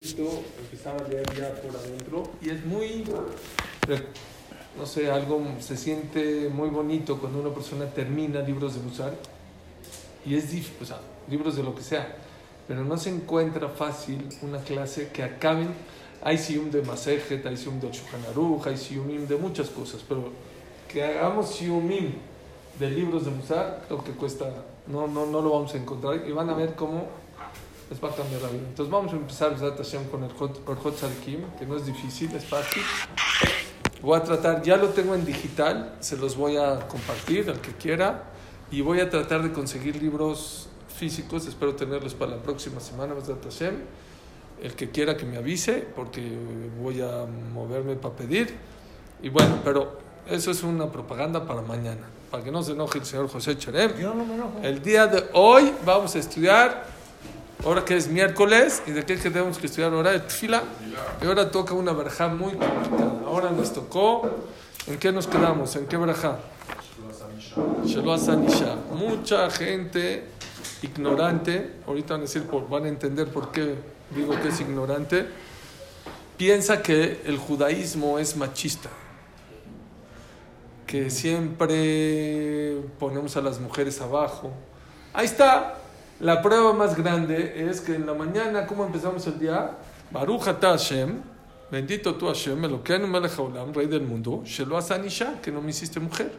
empezaba a leer ya por adentro y es muy, no sé, algo se siente muy bonito cuando una persona termina libros de Musar y es difícil, o sea, libros de lo que sea, pero no se encuentra fácil una clase que acaben, hay sium de Masejet, hay sium de Shulchan hay siumim de muchas cosas, pero que hagamos siumim de libros de Musar, creo que cuesta, no, no, no lo vamos a encontrar y van a ver cómo les va a cambiar la vida. Entonces vamos a empezar con el Orjot Tzadikim, que no es difícil, es fácil. Voy a tratar, ya lo tengo en digital, se los voy a compartir al que quiera y voy a tratar de conseguir libros físicos, espero tenerlos para la próxima semana. El que quiera que me avise, porque voy a moverme para pedir. Y bueno, pero eso es una propaganda para mañana, para que no se enoje el señor José Cherem. No. El día de hoy vamos a estudiar ahora que es miércoles, y de qué tenemos que estudiar ahora de fila, y ahora toca una verja muy complicada. Ahora nos tocó, ¿en qué nos quedamos? ¿En qué verja? Mucha gente ignorante, ahorita van a, decir, van a entender por qué digo que es ignorante, piensa que el judaísmo es machista, que siempre ponemos a las mujeres abajo. Ahí está, la prueba más grande es que en la mañana, ¿cómo empezamos el día? Baruch Hashem, bendito tú Hashem, Elokeinu melech haolam, rey del mundo, Shelo Asanisha, que no me hiciste mujer.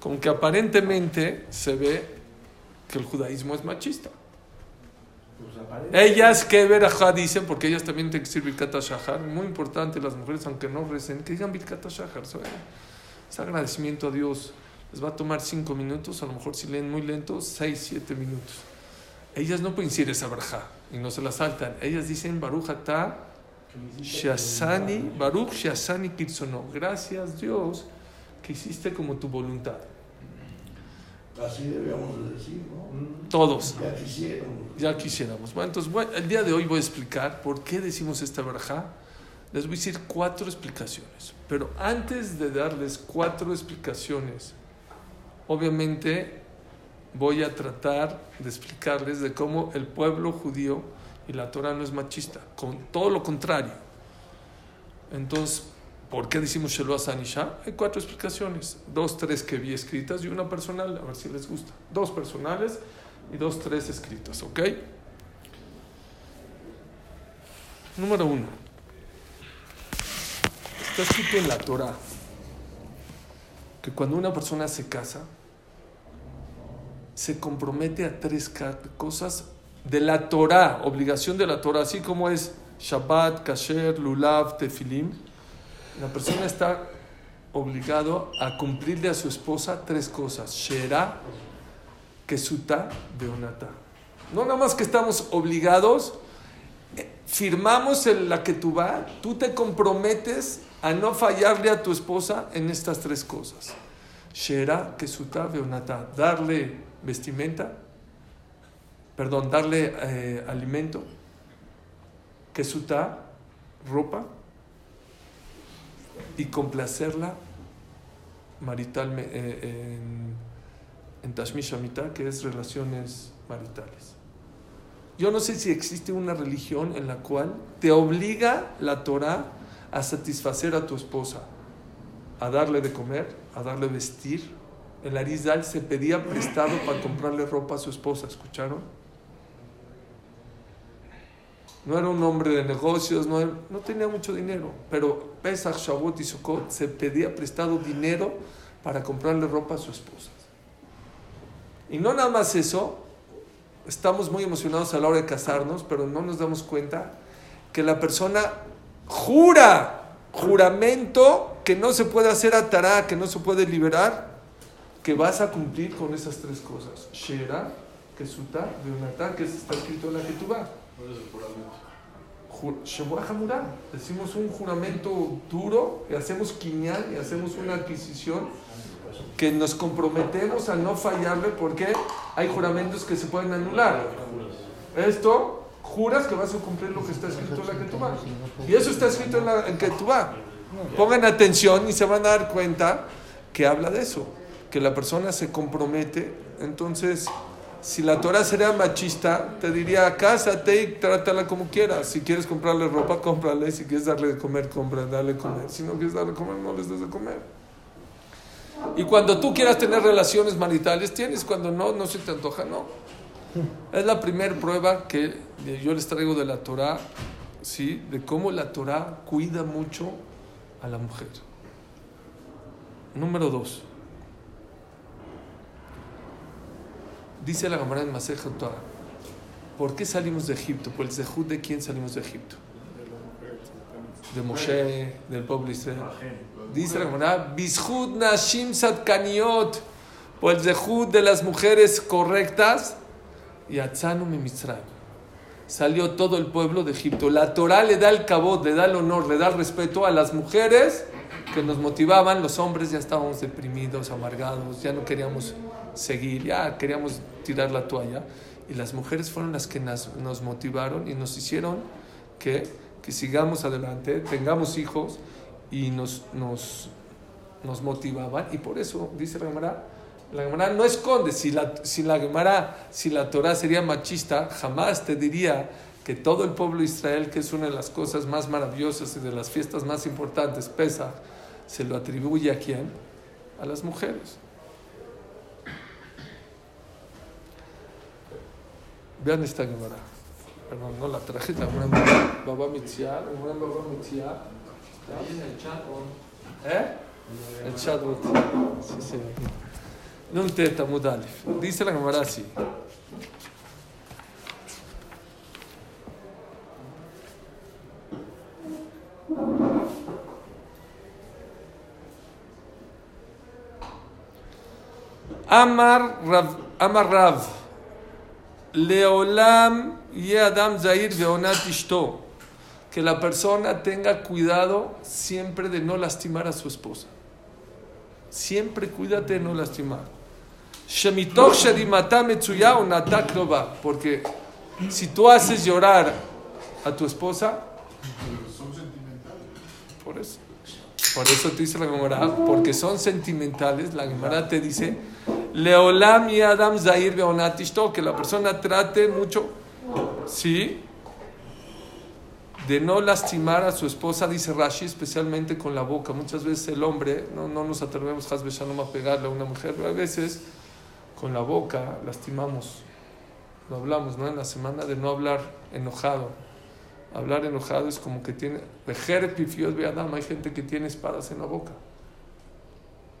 Como que aparentemente se ve que el judaísmo es machista. ellas que verajá dicen, porque ellas también tienen que decir Birkat Shahar, muy importante las mujeres, aunque no recen, que digan Birkat Shahar, es agradecimiento a Dios les va a tomar cinco minutos, a lo mejor si leen muy lento, seis, siete minutos. Ellas no pueden decir esa verja y no se la saltan. Ellas dicen Baruch Shasani, Baruch Shasani Kitsono. Gracias Dios que hiciste como tu voluntad. Así debíamos decir, ¿no? Todos. Ya quisiéramos. Ya quisiéramos. Bueno, entonces el día de hoy voy a explicar por qué decimos esta verja. Les voy a decir cuatro explicaciones. Pero antes de darles cuatro explicaciones obviamente voy a tratar de explicarles de cómo el pueblo judío y la Torah no es machista, con todo lo contrario. Entonces, ¿por qué decimos Shelo Asanisha? Hay cuatro explicaciones, dos, tres que vi escritas y una personal, a ver si les gusta. Dos personales y dos, tres escritas, ¿ok? Número uno. Está escrito en la Torah que cuando una persona se casa, se compromete a tres cosas de la Torah, obligación de la Torah, así como es Shabbat, Kasher, Lulav, Tefilim. La persona está obligado a cumplirle a su esposa tres cosas: Shera, Kesuta, Beonata. No nada más que estamos obligados, eh, firmamos en la que tú vas, tú te comprometes a no fallarle a tu esposa en estas tres cosas. Shera, Kesuta, Beonata. Darle vestimenta, perdón, darle eh, alimento, quesuta, ropa, y complacerla maritalmente eh, en, en Tashmishamita, que es relaciones maritales. Yo no sé si existe una religión en la cual te obliga la Torah a satisfacer a tu esposa, a darle de comer, a darle vestir, el Arizal se pedía prestado para comprarle ropa a su esposa, ¿escucharon? No era un hombre de negocios, no, no tenía mucho dinero, pero Pesach, Shavuot y Sukkot se pedía prestado dinero para comprarle ropa a su esposa. Y no nada más eso, estamos muy emocionados a la hora de casarnos, pero no nos damos cuenta que la persona jura, juramento, que no se puede hacer atará, que no se puede liberar que vas a cumplir con esas tres cosas. Shera, Kesuta, Beonatá, que está escrito en la Ketubá. ¿Cuál es el juramento? Decimos un juramento duro y hacemos quiñal y hacemos una adquisición que nos comprometemos a no fallarle porque hay juramentos que se pueden anular. Esto, juras que vas a cumplir lo que está escrito en la Ketubá. Y eso está escrito en la en Ketubá. Pongan atención y se van a dar cuenta que habla de eso que la persona se compromete, entonces Si la Torah sería machista, te diría, cásate y trátala como quieras. Si quieres comprarle ropa, cómprale. Si quieres darle de comer, compra, dale comer. Si no quieres darle de comer, no les des de comer. Y cuando tú quieras tener relaciones maritales, tienes. Cuando no, no se te antoja, no. Es la primera prueba que yo les traigo de la Torah, ¿sí? De cómo la Torah cuida mucho a la mujer. Número dos. Dice la Gemara en Masej ¿por qué salimos de Egipto? ¿Por el zehut de quién salimos de Egipto? De Moshe, del pueblo Israel. Dice la Gemara, Bishut Nashim Sadkaniot, por el zehut de las mujeres correctas, y Atzanu Mitzrayim. Salió todo el pueblo de Egipto. La Torah le da el cabot, le da el honor, le da respeto a las mujeres que nos motivaban. Los hombres ya estábamos deprimidos, amargados, ya no queríamos seguir, ya queríamos tirar la toalla. Y las mujeres fueron las que nos, motivaron y nos hicieron que, que, sigamos adelante, tengamos hijos y nos, nos, nos motivaban. Y por eso, dice la Gemara, la Gemara no esconde, si la, si la Gemara, si la Torah sería machista, jamás te diría que todo el pueblo de Israel, que es una de las cosas más maravillosas y de las fiestas más importantes, pesa, se lo atribuye a quién? A las mujeres. Vean esta Gemara. Perdón, no la traje, la Baba Mitzia, la Baba Mitzia. en el chat, ¿Eh? El chat, sí, sí. Teta Mudalif. Dice la Gemara así. Amar Rav, Amar Rav. Leolam y Adam Zair Veonat Ishto. Que la persona tenga cuidado siempre de no lastimar a su esposa. Siempre cuídate de no lastimar. Shemitoch Shadimata Metsuya o Porque si tú haces llorar a tu esposa, por eso. Por eso te dice la Gemara, porque son sentimentales, la Gemara te dice, Leolam y Adam Zair Beonatishto, que la persona trate mucho, ¿sí? De no lastimar a su esposa, dice Rashi, especialmente con la boca. Muchas veces el hombre, no, no nos atrevemos, Shalom, a pegarle a una mujer, pero a veces con la boca lastimamos. Lo hablamos, ¿no? En la semana de no hablar enojado. Hablar enojado es como que tiene. Hay gente que tiene espadas en la boca.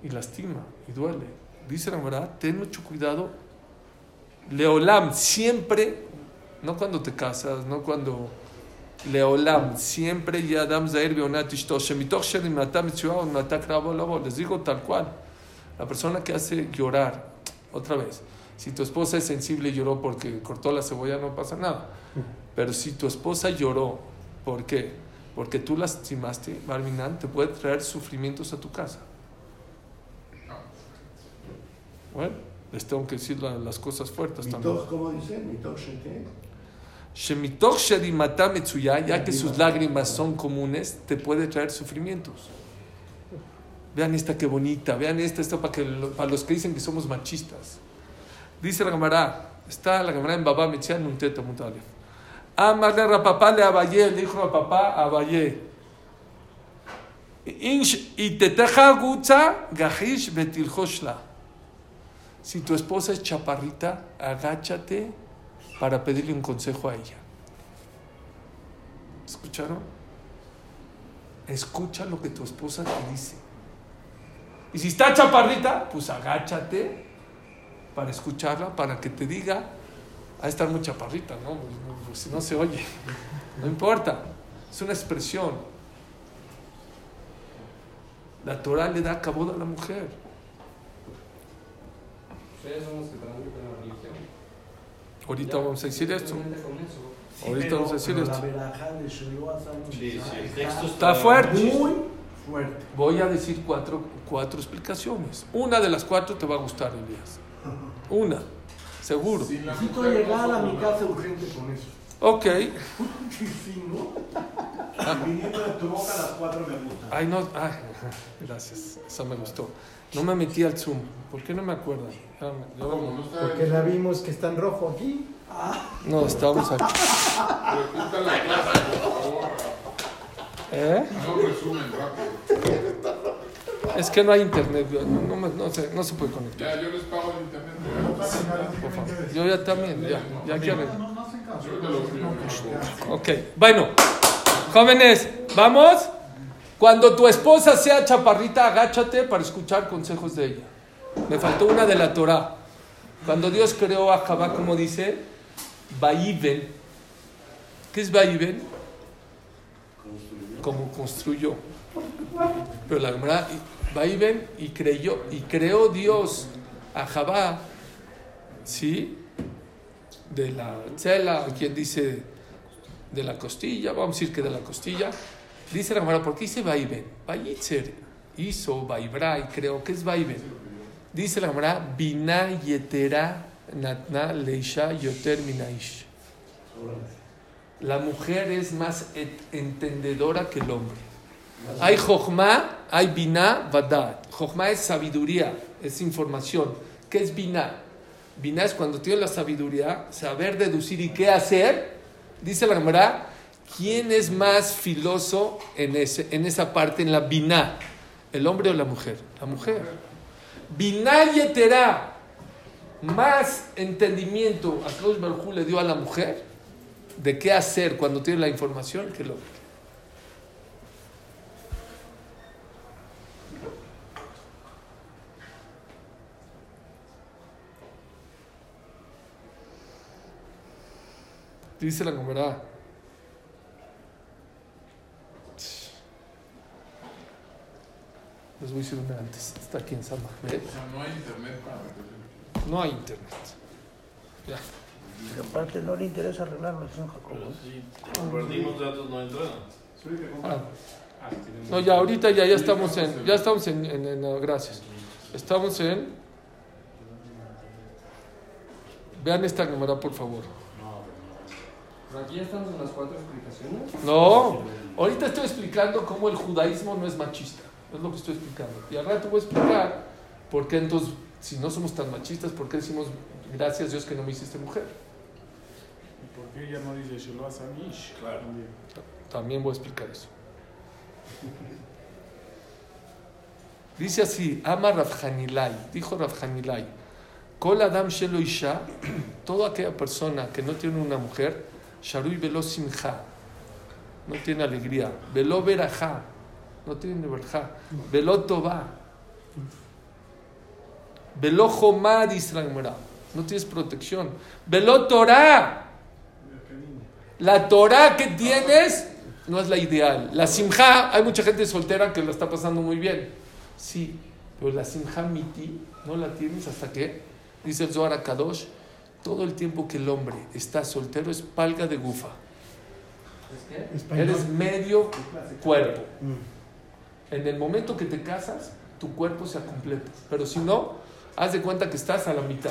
Y lastima, y duele dice la verdad, ten mucho cuidado. Leolam, siempre, no cuando te casas, no cuando. Leolam, siempre Yadam Zair Les digo tal cual. La persona que hace llorar, otra vez, si tu esposa es sensible y lloró porque cortó la cebolla, no pasa nada. Pero si tu esposa lloró, ¿por qué? Porque tú lastimaste, Barminan, te puede traer sufrimientos a tu casa. Bueno, les tengo que decir las cosas fuertes también. ¿Cómo dice? ya que sus lágrimas son comunes, te puede traer sufrimientos. Vean esta qué bonita, vean esta, esta para, que, para los que dicen que somos machistas. Dice la Gemara, está la Gemara en Baba Mitzia en un teto mutale. Amarle a papá le abayé, le dijo a papá abayé. Y te teja gucha gajish betiljoshla. Si tu esposa es chaparrita, agáchate para pedirle un consejo a ella. ¿Escucharon? Escucha lo que tu esposa te dice. Y si está chaparrita, pues agáchate para escucharla, para que te diga, a estar muy chaparrita, ¿no? Pues, pues, si no se oye, no importa, es una expresión. La Torah le da cabo a la mujer. Ustedes son los que transmiten la religión. Ahorita vamos a decir esto. Ahorita vamos a decir esto. Está fuerte. Muy fuerte. Voy a decir cuatro, cuatro explicaciones. Una de las cuatro te va a gustar, Elías. Una, seguro. Necesito llegar a mi casa urgente con eso. Ok. Viniendo de tu boca a las cuatro me gusta. Ay, no, ay, gracias, eso me gustó. No me metí al Zoom, ¿por qué no me acuerdo? Porque la vimos que está en rojo aquí. No, estábamos aquí. Repita la clase, por favor. ¿Eh? No resumen rápido. Es que no hay internet, no, no me- no se, no se puede conectar. Ya, yo les pago el internet. Por favor. Yo ya también, ya, ya quiero. Ok, bueno, jóvenes, vamos. Cuando tu esposa sea chaparrita, agáchate para escuchar consejos de ella. Me faltó una de la Torah. Cuando Dios creó a Jabá, como dice, Vaiven. ¿Qué es Vaiven? Como construyó. Pero la Gemara, Vaiven y creyó, y creó Dios a Jabá, ¿sí? De la cela, quien dice de la costilla, vamos a decir que de la costilla. Dice la Gemara, ¿por qué dice Vaiven? Vaitzer hizo, Vaibra y creo que es Vaiven. Dice la Gemara, Bina yetera natna leisha yoter minaish. La mujer es más entendedora que el hombre. Hay Jochma, hay Bina, Vadat. Jochma es sabiduría, es información. ¿Qué es Bina? Bina es cuando tienes la sabiduría, saber deducir y qué hacer. Dice la Gemara, ¿quién es más filoso en, ese, en esa parte, en la Bina? ¿El hombre o la mujer? La mujer. Bina yetera, más entendimiento a Baruj Hu le dio a la mujer de qué hacer cuando tiene la información que el hombre. Dice la Gemara. Les voy a decir una antes. Está aquí en San Mahmed. O sea, no hay internet para. No hay internet. Ya. Pero aparte no le interesa arreglarlo, señor Jacobo. Como perdimos datos, no entraron. Ah. No, ya ahorita ya, ya estamos en, ya estamos en, en- en, uh, gracias. Estamos en, vean esta cámara por favor. Pero aquí ya estamos en las cuatro explicaciones. No, ahorita estoy explicando cómo el judaísmo no es machista, es lo que estoy explicando. Y al rato voy a explicar por qué entonces, si no somos tan machistas, por qué decimos gracias Dios que no me hiciste mujer. ¿Y por qué ella no dice Shelo Asamish? Claro. También voy a explicar eso. Dice así, ama Rafhanilai, dijo Rafhanilai, Kol Adam Shelo Isha, toda aquella persona que no tiene una mujer, Sharui Velo Simcha, no tiene alegría, Velo Berajá, no tiene verajá, Velo Tová, Velo Jomá, dice la Gemara, no tienes protección, Velo Torah, la Torah que tienes no es la ideal. La simja, hay mucha gente soltera que la está pasando muy bien. Sí, pero la simja miti no la tienes hasta que, dice el Zohar Kadosh, todo el tiempo que el hombre está soltero es palga de gufa. ¿Es qué? Eres medio cuerpo. En el momento que te casas, tu cuerpo se completa. Pero si no, haz de cuenta que estás a la mitad.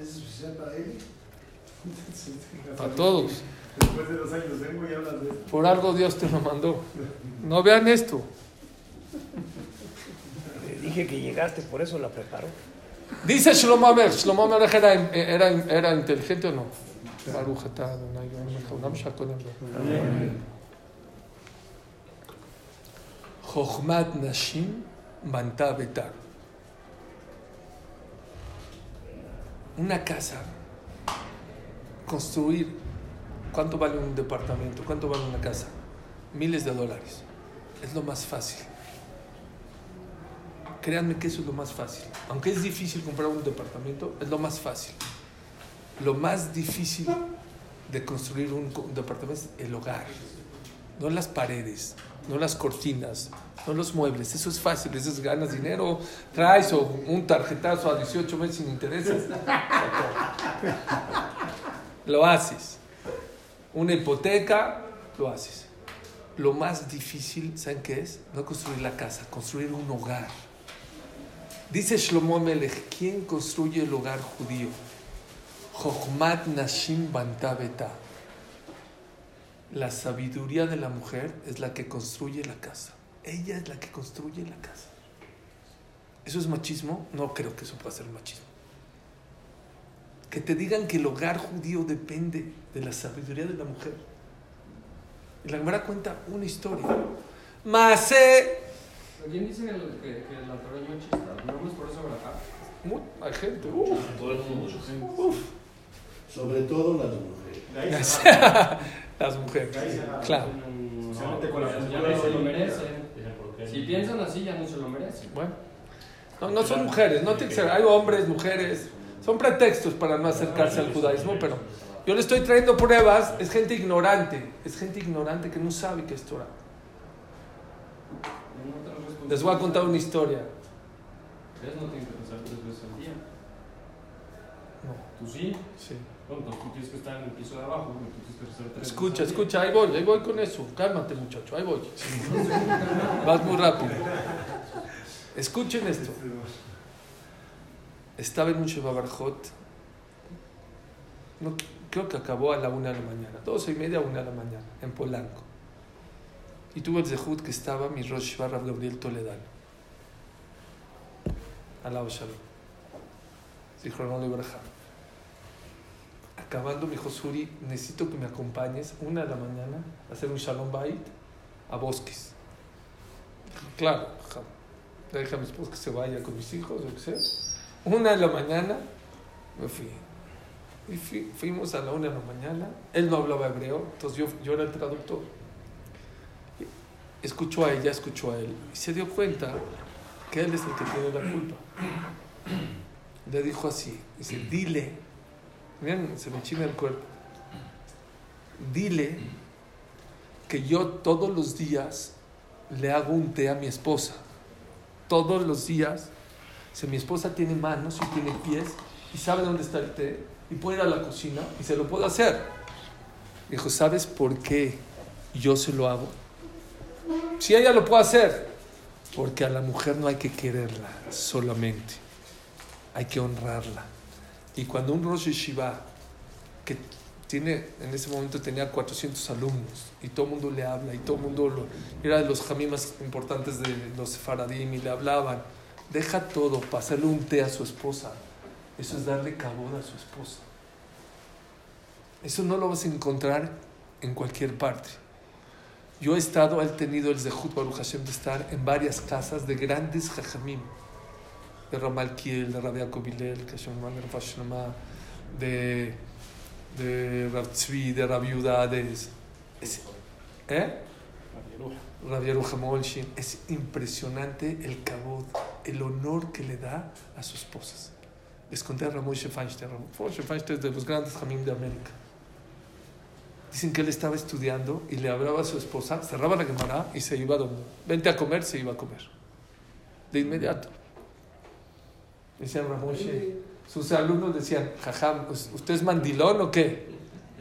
¿Es especial para él? Para todos. Después de dos años vengo y hablas de esto. Por algo Dios te lo mandó. No vean esto. Le dije que llegaste, por eso la preparó. Dice Shlomo Amer, Shlomo Amer era, era, era inteligente o no? Baruch Chochmat Nashim banta betar. Una casa, construir, ¿cuánto vale un departamento? ¿Cuánto vale una casa? Miles de dólares. Es lo más fácil. Créanme que eso es lo más fácil. Aunque es difícil comprar un departamento, es lo más fácil. Lo más difícil de construir un, co- un departamento es el hogar. No las paredes, no las cortinas, no los muebles. Eso es fácil. Eso es ganas dinero, traes o un tarjetazo a 18 meses sin intereses. Lo haces. Una hipoteca, lo haces. Lo más difícil, ¿saben qué es? No construir la casa, construir un hogar. Dice Shlomo Melech, ¿quién construye el hogar judío? Jochmat Nashim Banta Beta. La sabiduría de la mujer es la que construye la casa. Ella es la que construye la casa. ¿Eso es machismo? No creo que eso pueda ser machismo. Que te digan que el hogar judío depende de la sabiduría de la mujer. Y la Gemara cuenta una historia. Masé. ¿Quién dice que, que, que la Torah es machista? ¿No es por eso Hay gente. uf, Todo el mundo. uf. Sobre todo las mujeres. Las mujeres. Claro. Especialmente con la Ya cultura no se lo de- merecen. Si piensan así, ya no se lo merecen. Bueno. No, no son mujeres, no tiene que ser. Hay hombres, mujeres. Son pretextos para no acercarse al judaísmo, pero yo le estoy trayendo pruebas. Es gente ignorante. Es gente ignorante que no sabe qué es Torah. Les voy a contar una historia. Ustedes no tienen que pensar tres veces al día. No, Tú sí. sí. Entonces tú tienes que estar en el piso de abajo. que Escucha, escucha, ahí voy, ahí voy con eso. Cálmate, muchacho, ahí voy. Vas muy rápido. Escuchen esto. Estaba en un Sheba Barjot. No, creo que acabó a la una de la mañana. Doce y media, una de la mañana, en Polanco. Y tuve el zehut que estaba mi Rosh Shiva Gabriel Toledano. Alao Shalom. Zichrono Libraja. Acabando, mi hijo Suri, necesito que me acompañes una de la mañana a hacer un Shalom Bait a Bosques. Claro, ja, le dije a mi esposa que se vaya con mis hijos, o que sea. Una de la mañana me fui. Y fui- fuimos a la una de la mañana. Él no hablaba hebreo, entonces yo, yo era el traductor. Escuchó a ella, escuchó a él. Y se dio cuenta que él es el que tiene la culpa. Le dijo así: dice, dile, miren, se me china el cuerpo. Dile que yo todos los días le hago un té a mi esposa. Todos los días. Si mi esposa tiene manos y tiene pies y sabe dónde está el té y puede ir a la cocina y se lo puede hacer. Dijo, ¿sabes por qué yo se lo hago? Si ella lo puede hacer, porque a la mujer no hay que quererla solamente, hay que honrarla. Y cuando un Rosh Yeshiva, que tiene, en ese momento tenía 400 alumnos, y todo el mundo le habla, y todo el mundo era de los jamí más importantes de los Sefaradim, y le hablaban, deja todo para un té a su esposa. Eso es darle cabod a su esposa. Eso no lo vas a encontrar en cualquier parte. Yo he estado, he tenido el Zehut Baruch Hashem de estar en varias casas de grandes jajamim. De Ramal Kiel, de Rabbi Yaakov Hillel, que Rafa Shlema, de, de Rav Tzvi, de Rabbi Yehuda, de... es- ¿Eh? Es impresionante el cabod, el honor que le da a sus esposas. Les conté a Ramón Feinstein. Ramón Feinstein es de los grandes jamim de América. Dicen que él estaba estudiando y le hablaba a su esposa, cerraba la Gemara y se iba a dormir. Vente a comer, se iba a comer. De inmediato. Decían Ramón sus alumnos decían, jajam, ¿usted es mandilón o qué?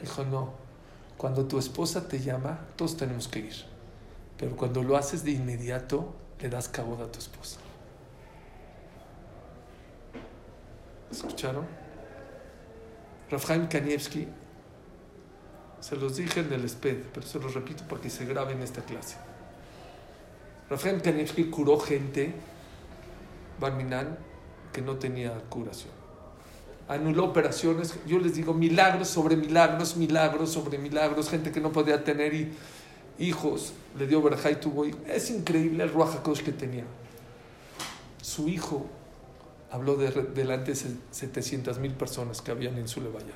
Dijo, no. Cuando tu esposa te llama, todos tenemos que ir. Pero cuando lo haces de inmediato, le das cabod a tu esposa. ¿Escucharon? Rafael Kanievski, se los dije en el SPED, pero se los repito para que se grabe en esta clase. Rafael Kanievski curó gente, Barminan, que no tenía curación. Anuló operaciones, yo les digo milagros sobre milagros, milagros sobre milagros, gente que no podía tener hijos, le dio verajá y tuvo hijos. Es increíble el Ruach HaKodesh que tenía. Su hijo habló de, delante de 700 mil personas que habían en su levaya.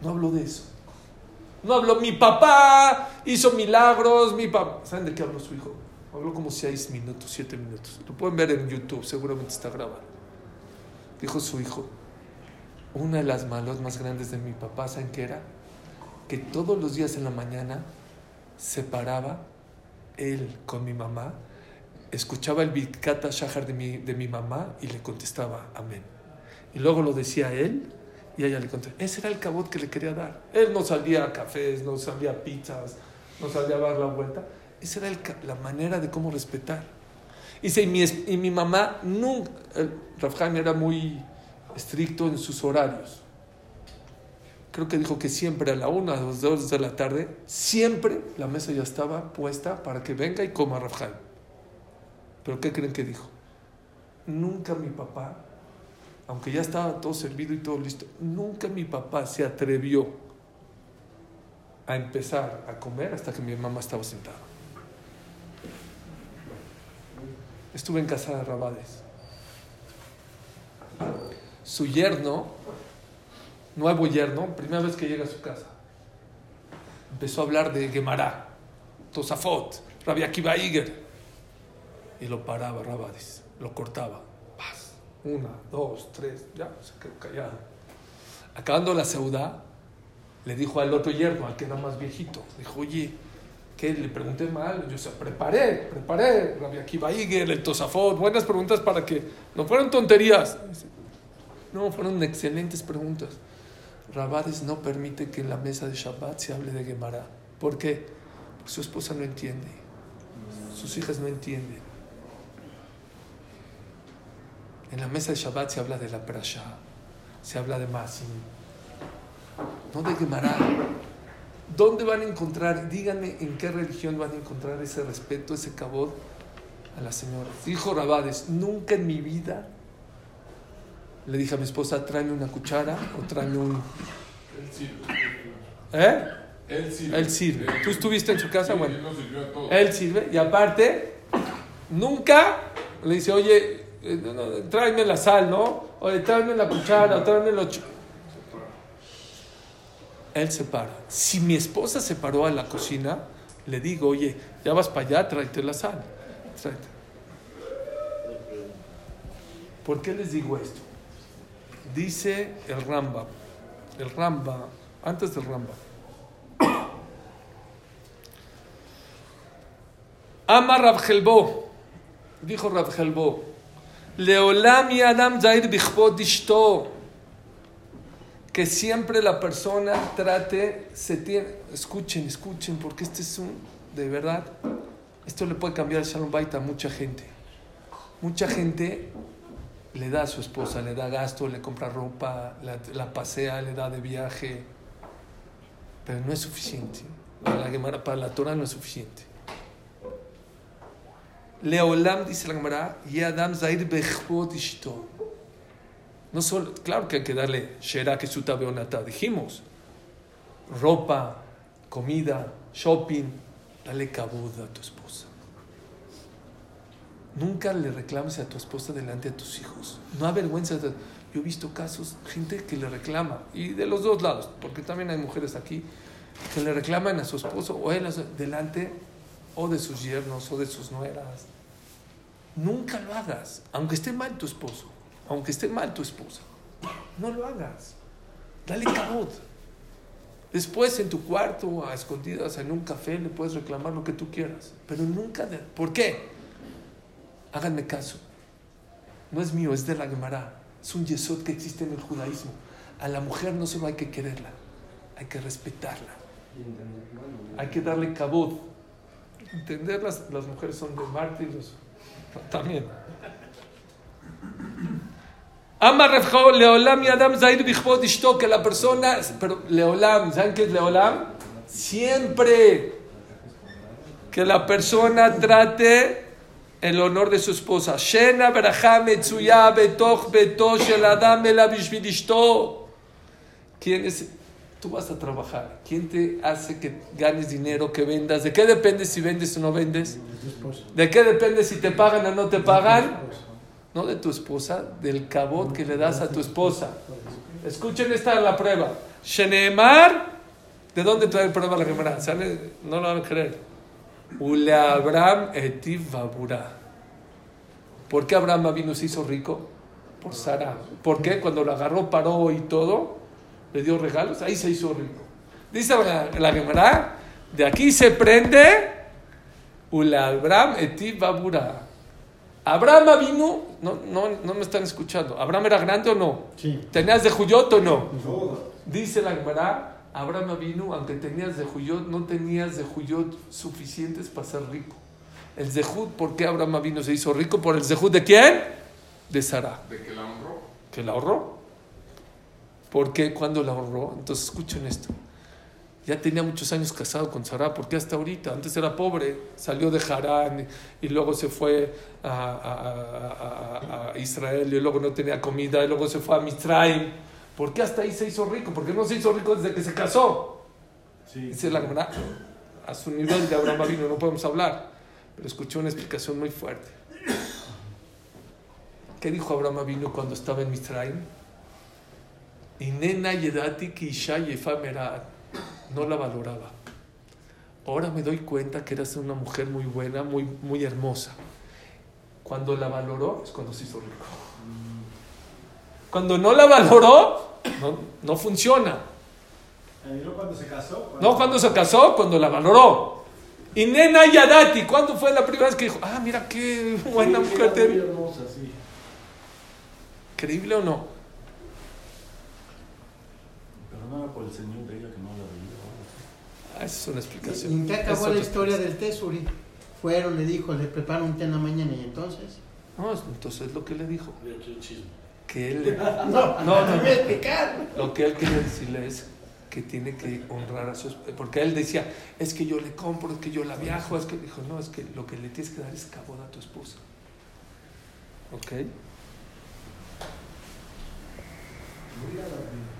No habló de eso. No habló, mi papá hizo milagros, mi papá. ¿Saben de qué habló su hijo? Habló como seis minutos, siete minutos. Lo pueden ver en YouTube, seguramente está grabado. Dijo su hijo, una de las malos más grandes de mi papá, ¿saben qué era? Que todos los días en la mañana se paraba él con mi mamá, escuchaba el Birkat Shahar de mi, de mi mamá y le contestaba amén. Y luego lo decía él y ella le contestaba. Ese era el cabot que le quería dar. Él no salía a cafés, no salía a pizzas, no salía a dar la vuelta. Esa era la manera de cómo respetar. Y mi, mamá nunca, el Rav Chaim era muy estricto en sus horarios. Creo que dijo que siempre a la una, a las dos de la tarde, siempre la mesa ya estaba puesta para que venga y coma Chaim. Pero ¿qué creen que dijo? Nunca mi papá, aunque ya estaba todo servido y todo listo, nunca mi papá se atrevió a empezar a comer hasta que mi mamá estaba sentada. Estuve en casa de Rabades. Su yerno, nuevo yerno, primera vez que llega a su casa, empezó a hablar de Gemara, Tosafot, Rabbi Akiva Iger, y lo paraba Rabades, lo cortaba. Paz, una, dos, tres, ya, se quedó callado. Acabando la seudá, le dijo al otro yerno, al que era más viejito, dijo, oye, ¿qué? Le pregunté mal, yo se preparé, preparé, Rabbi Akiva el Tosafot, buenas preguntas para que no fueran tonterías. No, fueron excelentes preguntas. Rabades no permite que en la mesa de Shabbat se hable de Gemara. ¿Por qué? Porque su esposa no entiende. Sus hijas no entienden. En la mesa de Shabbat se habla de la Prasha, se habla de Masim, no de Gemara. ¿Dónde van a encontrar? Díganme en qué religión van a encontrar ese respeto, ese cabot a las señoras. Dijo Rabades, nunca en mi vida le dije a mi esposa, tráeme una cuchara o tráeme un... Él sirve. ¿Eh? Él sirve. Él sirve. ¿Tú estuviste en su casa? Sí, Bueno. Él nos sirvió a todos. Él sirve y aparte, nunca le dice, oye, eh, no, no, tráeme la sal, ¿no? Oye, tráeme la cuchara, o tráeme los... ch-". Él se para. Si mi esposa se paró a la cocina, le digo, oye, ya vas para allá, tráete la sal. ¿Por qué les digo esto? Dice el Ramba, el Ramba, antes del Ramba. Ama Rab Helbo, dijo Rab Helbo, Leolam Adam Zair bichbot ishto, que siempre la persona trate, se tiene, escuchen, escuchen, porque este es un, de verdad, esto le puede cambiar el Shalom Bait a mucha gente. Mucha gente le da a su esposa, le da gasto, le compra ropa, la, la pasea, le da de viaje, pero no es suficiente. Para la, Gemara, Torah no es suficiente. Leolam, dice la Gemara, Adam Zair Bechbot Ishto. No solo, claro que hay que darle Shera que suta beonata, dijimos. Ropa, comida, shopping, dale cabud a tu esposa. Nunca le reclames a tu esposa delante de tus hijos. No avergüences. Yo he visto casos, gente que le reclama, y de los dos lados, porque también hay mujeres aquí que le reclaman a su esposo o él su- delante o de sus yernos o de sus nueras. Nunca lo hagas, aunque esté mal tu esposo, aunque esté mal tu esposa. No lo hagas. Dale cabot. Después en tu cuarto, a escondidas, en un café, le puedes reclamar lo que tú quieras. Pero nunca... ¿Por qué? Háganme caso. No es mío, es de la Gemara. Es un yesod que existe en el judaísmo. A la mujer no solo hay que quererla, hay que respetarla. Hay que darle cabot. Entender las, mujeres son de mártires. También. Ama Leolam y Adam Zair Bichbot Ishto, que la persona, pero Leolam, ¿saben qué es Leolam? Siempre que la persona trate el honor de su esposa. Shena Berachá Metzuya Betoch Betoch El Adam. ¿Quién es? Tú vas a trabajar. ¿Quién te hace que ganes dinero, que vendas? ¿De qué depende si vendes o no vendes? ¿De qué depende si te pagan o no te pagan? No de tu esposa, del cabot que le das a tu esposa. Escuchen esta la prueba. Sheneemar, ¿de dónde trae prueba la Gemara? No lo van a creer. Ule Abraham etiv babura. ¿Por qué Abraham se hizo rico? Por Sara. ¿Por qué? Cuando lo agarró, paró y todo, le dio regalos, ahí se hizo rico. Dice la, la Gemara, de aquí se prende Ule Abraham etiv babura. Abraham vino, no, no, no me están escuchando. ¿Abraham era grande o no? Sí. ¿Tenías de Juyot o no? Dice la Gemara, Abraham vino, aunque tenías de Juyot, no tenías de Juyot suficientes para ser rico. El Zehut, ¿por qué Abraham vino se hizo rico? ¿Por el Zehut de quién? De Sara, De que la honró. que la ahorró. Porque cuando la ahorró, entonces escuchen esto. Ya tenía muchos años casado con Sarah, ¿por qué hasta ahorita? Antes era pobre, salió de Harán y luego se fue a, a- a- a Israel y luego no tenía comida y luego se fue a Mitzrayim. ¿Por qué hasta ahí se hizo rico? ¿Por qué no se hizo rico desde que se casó? Sí. Dice la Gemara, a su nivel de Abraham Avinu no podemos hablar, pero escuché una explicación muy fuerte. ¿Qué dijo Abraham Avinu cuando estaba en Mitzrayim? Inena yedati ki isha yefa merat. No la valoraba. Ahora me doy cuenta que eras una mujer muy buena, muy, muy hermosa. Cuando la valoró es cuando se hizo rico. Cuando no la valoró, no, no funciona. ¿No cuando se casó? No cuando se casó, cuando la valoró. Y Nena Yadati, ¿cuándo fue la primera vez que dijo, ah, mira qué buena Sí, mujer te hermosa, sí. ¿Creíble o no? No era por el señor de ella que no la veía. Ah, esa es una explicación. ¿Y en qué Es acabó la historia del Tesuri? Fueron, le dijo, le preparo un té en la mañana y entonces. No, entonces lo que le dijo, Le que él, No, no, no, no. me voy a explicar. lo que él quería decirle es que tiene que honrar a su esposa. Porque él decía, es que yo le compro, es que yo la viajo, es que dijo, no, es que lo que le tienes que dar es cabod a tu esposa. ¿Ok?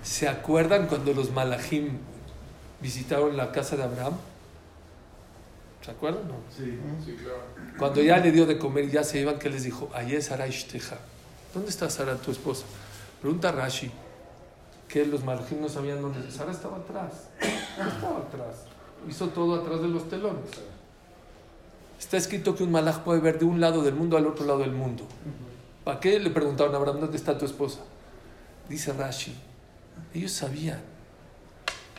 ¿Se acuerdan cuando los malajim visitaron la casa de Abraham? ¿Se acuerdan? No. Sí, sí, claro. Cuando ya le dio de comer y ya se iban, ¿qué les dijo? Ahí es Sara Ishteja. ¿Dónde está Sara, tu esposa? Pregunta Rashi, que los malajim no sabían dónde. Sara estaba atrás. Estaba atrás. Hizo todo atrás de los telones. Está escrito que un malaj puede ver de un lado del mundo al otro lado del mundo. ¿Para qué le preguntaron a Abraham dónde está tu esposa? Dice Rashi, ellos sabían.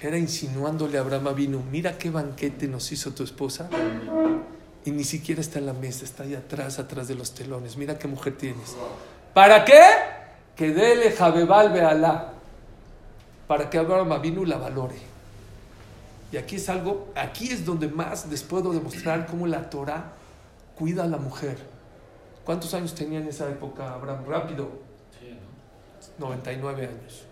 Era insinuándole a Abraham vino, mira qué banquete nos hizo tu esposa. Y ni siquiera está en la mesa, está ahí atrás, atrás de los telones. Mira qué mujer tienes. ¿Para qué? Que dele Jabebal Bealá. Para que Abraham vino la valore. Y aquí es algo, aquí es donde más les puedo demostrar cómo la Torah cuida a la mujer. ¿Cuántos años tenía en esa época Abraham? Rápido. 99 años.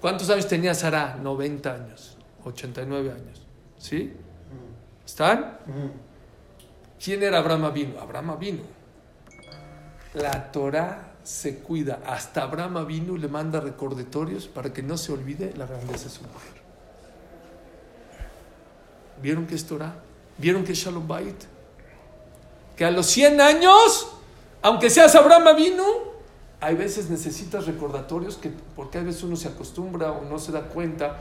¿Cuántos años tenía Sara? 90 años. 89 años. ¿Sí? ¿Están? ¿Quién era Abraham vino? Abraham vino. La Torah se cuida. Hasta Abraham vino le manda recordatorios para que no se olvide la grandeza de su mujer. ¿Vieron que es Torah? ¿Vieron que es Shalom Bait? Que a los 100 años, aunque seas Abraham vino, hay veces necesitas recordatorios que, porque a veces uno se acostumbra o no se da cuenta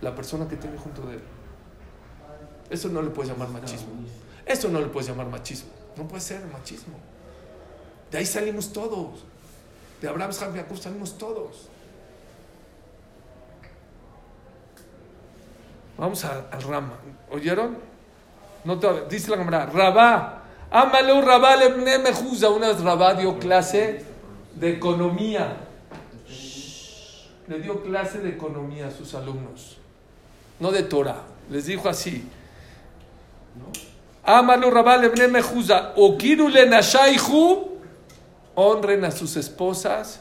la persona que tiene junto de él. Eso no le puedes llamar machismo. Eso no le puedes llamar machismo. No puede ser machismo. De ahí salimos todos. De Abraham, Isaac, Jacob salimos todos. Vamos al Rama. ¿Oyeron? No te- dice la cámara, Rabá, ámale un Rabá le mejuza. Una vez Rabá dio clase de economía. Le dio clase de economía a sus alumnos. No de Torah. Les dijo así. Ámalo Rabá le mejuza. O kirule nashaihu. Honren a sus esposas.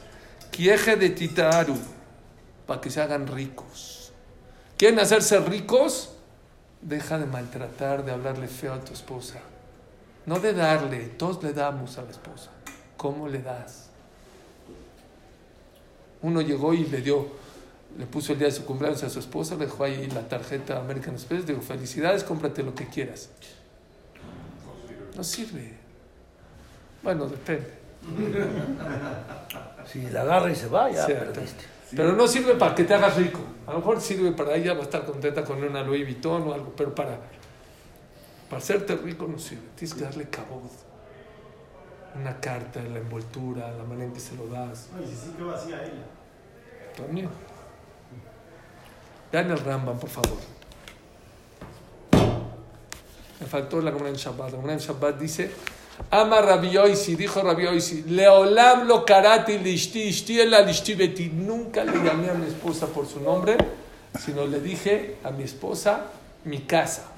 Quieje de titaru. Para que se hagan ricos. ¿Quieren hacerse ricos? Deja de maltratar, de hablarle feo a tu esposa. No de darle, todos le damos a la esposa. ¿Cómo le das? Uno llegó y le dio, le puso el día de su cumpleaños a su esposa, le dejó ahí la tarjeta American Express, digo, felicidades, cómprate lo que quieras. No sirve. Bueno, depende. Si la agarra y se va, ya Cierto. perdiste. Pero no sirve para que te hagas rico. A lo mejor sirve para ella, va a estar contenta con una Louis Vuitton o algo, pero para, para hacerte rico no sirve. Tienes que darle cabod. Una carta, la envoltura, la manera en que se lo das. Ay, sí, sí, qué vacía ella. También. Vean el Rambam, por favor. Me faltó la Gemara en Shabbat. La Gemara en Shabbat dice: Ama Rabbi dijo Rabbi Yoisi, Leolam lo karati lishti, ishti ela lishti beti. Nunca le llamé a mi esposa por su nombre, sino le dije a mi esposa mi casa.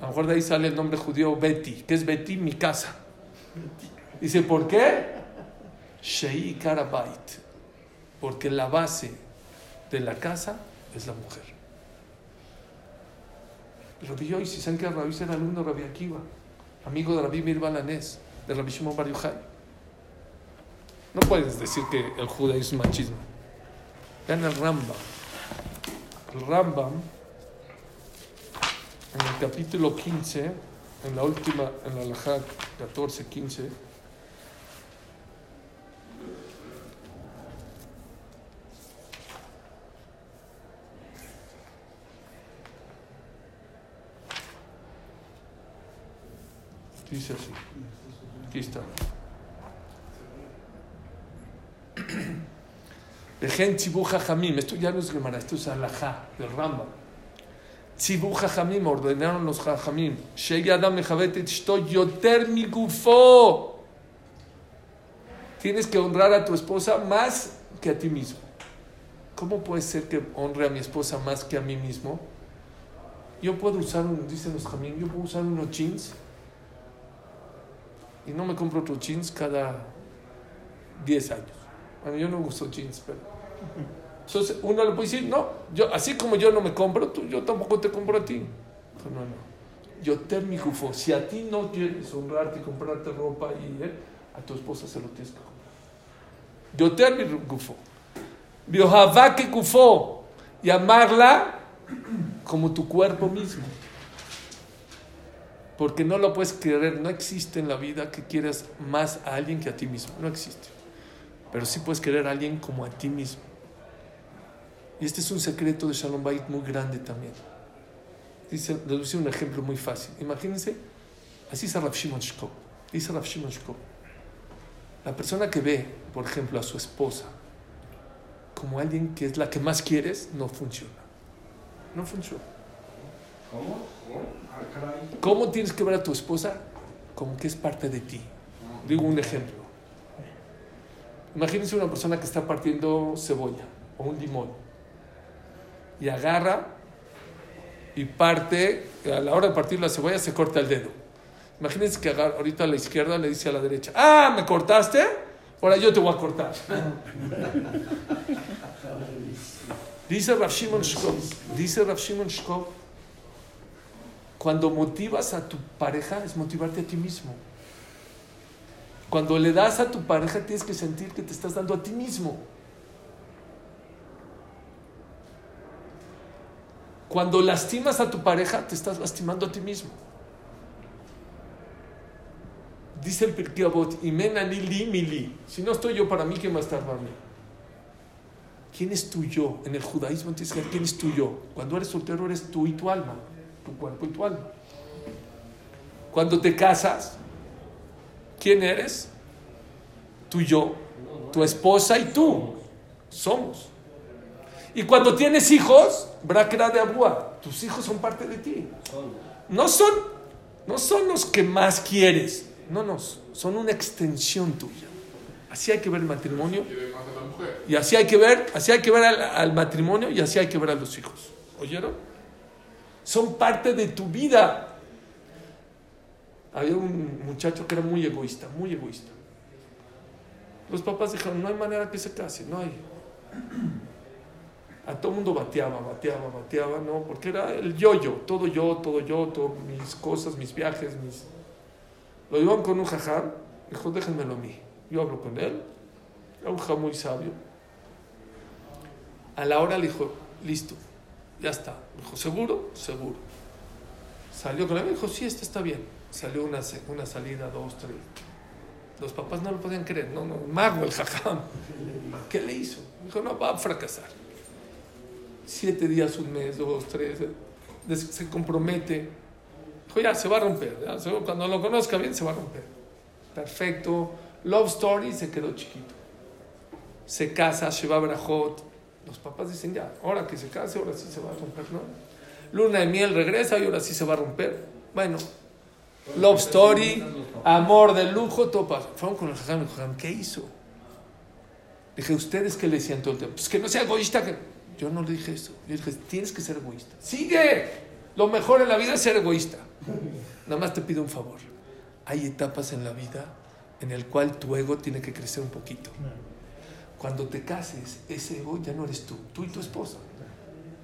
A lo mejor de ahí sale el nombre judío Betty. ¿Qué es Betty? Mi casa. Dice: ¿Por qué? Shei Karabait. Porque la base de la casa es la mujer. Rabbi Yoisi, ¿saben que Rabbi era alumno de Rabbi Akiva? Amigo de Rabbi Mir Balanés, de Rabbi Shimon Bar. No puedes decir que el judaísmo es machismo. Vean el Rambam. El Rambam, en el capítulo 15, en la última, en la Alajá 14, 15, dice así. Aquí está. Esto ya no es Gemara, esto es Alajá del Rambam. Tzibu Jajamim, ordenaron los Jajamim. Shei Adam Mejabet et Shto Yoter Migufo. Tienes que honrar a tu esposa más que a ti mismo. ¿Cómo puede ser que honre a mi esposa más que a mí mismo? Yo puedo usar, un, dicen los Jamim, yo puedo usar unos jeans y no me compro otros jeans cada 10 años. Bueno, yo no uso jeans, pero. Entonces uno le puede decir, no, yo, así como yo no me compro, tú, yo tampoco te compro a ti. No, no. Yo te mi. Si a ti no quieres honrarte y comprarte ropa, y, eh, a tu esposa se lo tienes que comprar. Yo te mi gufo. Biohavá que gufo. Y amarla como tu cuerpo mismo. Porque no lo puedes querer, no existe en la vida que quieras más a alguien que a ti mismo, no existe. Pero sí puedes querer a alguien como a ti mismo. Y este es un secreto de Shalom Bait muy grande también. Dice, decir un ejemplo muy fácil. Imagínense, así es Rav Shimon Shkop. Dice Rav Shimon Shkop. La persona que ve, por ejemplo, a su esposa como alguien que es la que más quieres, no funciona. No funciona. ¿Cómo? Ah. ¿Cómo tienes que ver a tu esposa? Como que es parte de ti. Digo un ejemplo. Imagínense una persona que está partiendo cebolla o un limón y agarra y parte, a la hora de partir la cebolla se corta el dedo. Imagínense que agarra, ahorita a la izquierda le dice a la derecha, ah, ¿me cortaste? Ahora yo te voy a cortar. Dice Rav Shimon Shkop, dice Rav Shimon Shkop, cuando motivas a tu pareja es motivarte a ti mismo. Cuando le das a tu pareja tienes que sentir que te estás dando a ti mismo. Cuando lastimas a tu pareja te estás lastimando a ti mismo. Dice el Pirkei Avot, "Imen ani li mi li". Si no estoy yo para mí, ¿quién va a estar para mí? ¿Quién es tu yo? En el judaísmo que ver quién es tu yo. Cuando eres soltero eres tú y tu alma, tu cuerpo y tu alma. Cuando te casas, ¿quién eres? Tu yo, tu esposa y tú. Somos. Y cuando tienes hijos, Brakra de Abúa, tus hijos son parte de ti. No son, no son los que más quieres. No, no, son una extensión tuya. Así hay que ver el matrimonio. Y así hay que ver, así hay que ver al, al matrimonio y así hay que ver a los hijos. ¿Oyeron? Son parte de tu vida. Había un muchacho que era muy egoísta, muy egoísta. Los papás dijeron, no hay manera que se case, no hay. A todo mundo bateaba, bateaba, bateaba, ¿no? Porque era el yo-yo, todo yo, todo yo, todo mis cosas, mis viajes, mis... Lo llevan con un jajam, dijo, déjenmelo a mí. Yo hablo con él, era un jajam muy sabio. A la hora le dijo, listo, ya está. Dijo, ¿seguro? Seguro. Salió con él, dijo, sí, este está bien. Salió una, una salida, dos, tres. Los papás no lo podían creer, no, no, mago el jajam. ¿Qué le hizo? Dijo, no, va a fracasar. Siete días, un mes, dos, tres, des- se compromete. Dijo, ya, se va a romper. cuando lo conozca bien, se va a romper. Perfecto. Love Story se quedó chiquito. Se casa, Sheba Brajot. Los papás dicen, ya, ahora que se case, ahora sí se va a romper, ¿no? Luna de miel regresa y ahora sí se va a romper. Bueno, Love Story, amor de lujo, todo pasa. Fueron con el jajam dijo, "Jajam, ¿qué hizo? Dije, ¿ustedes qué le decían todo el tiempo? Pues que no sea egoísta. Que... Yo no le dije eso. Yo dije, tienes que ser egoísta. Sigue. Lo mejor en la vida es ser egoísta. Nada más te pido un favor. Hay etapas en la vida en el cual tu ego tiene que crecer un poquito. cuando te cases, ese ego ya no eres tú, tú y tu esposa.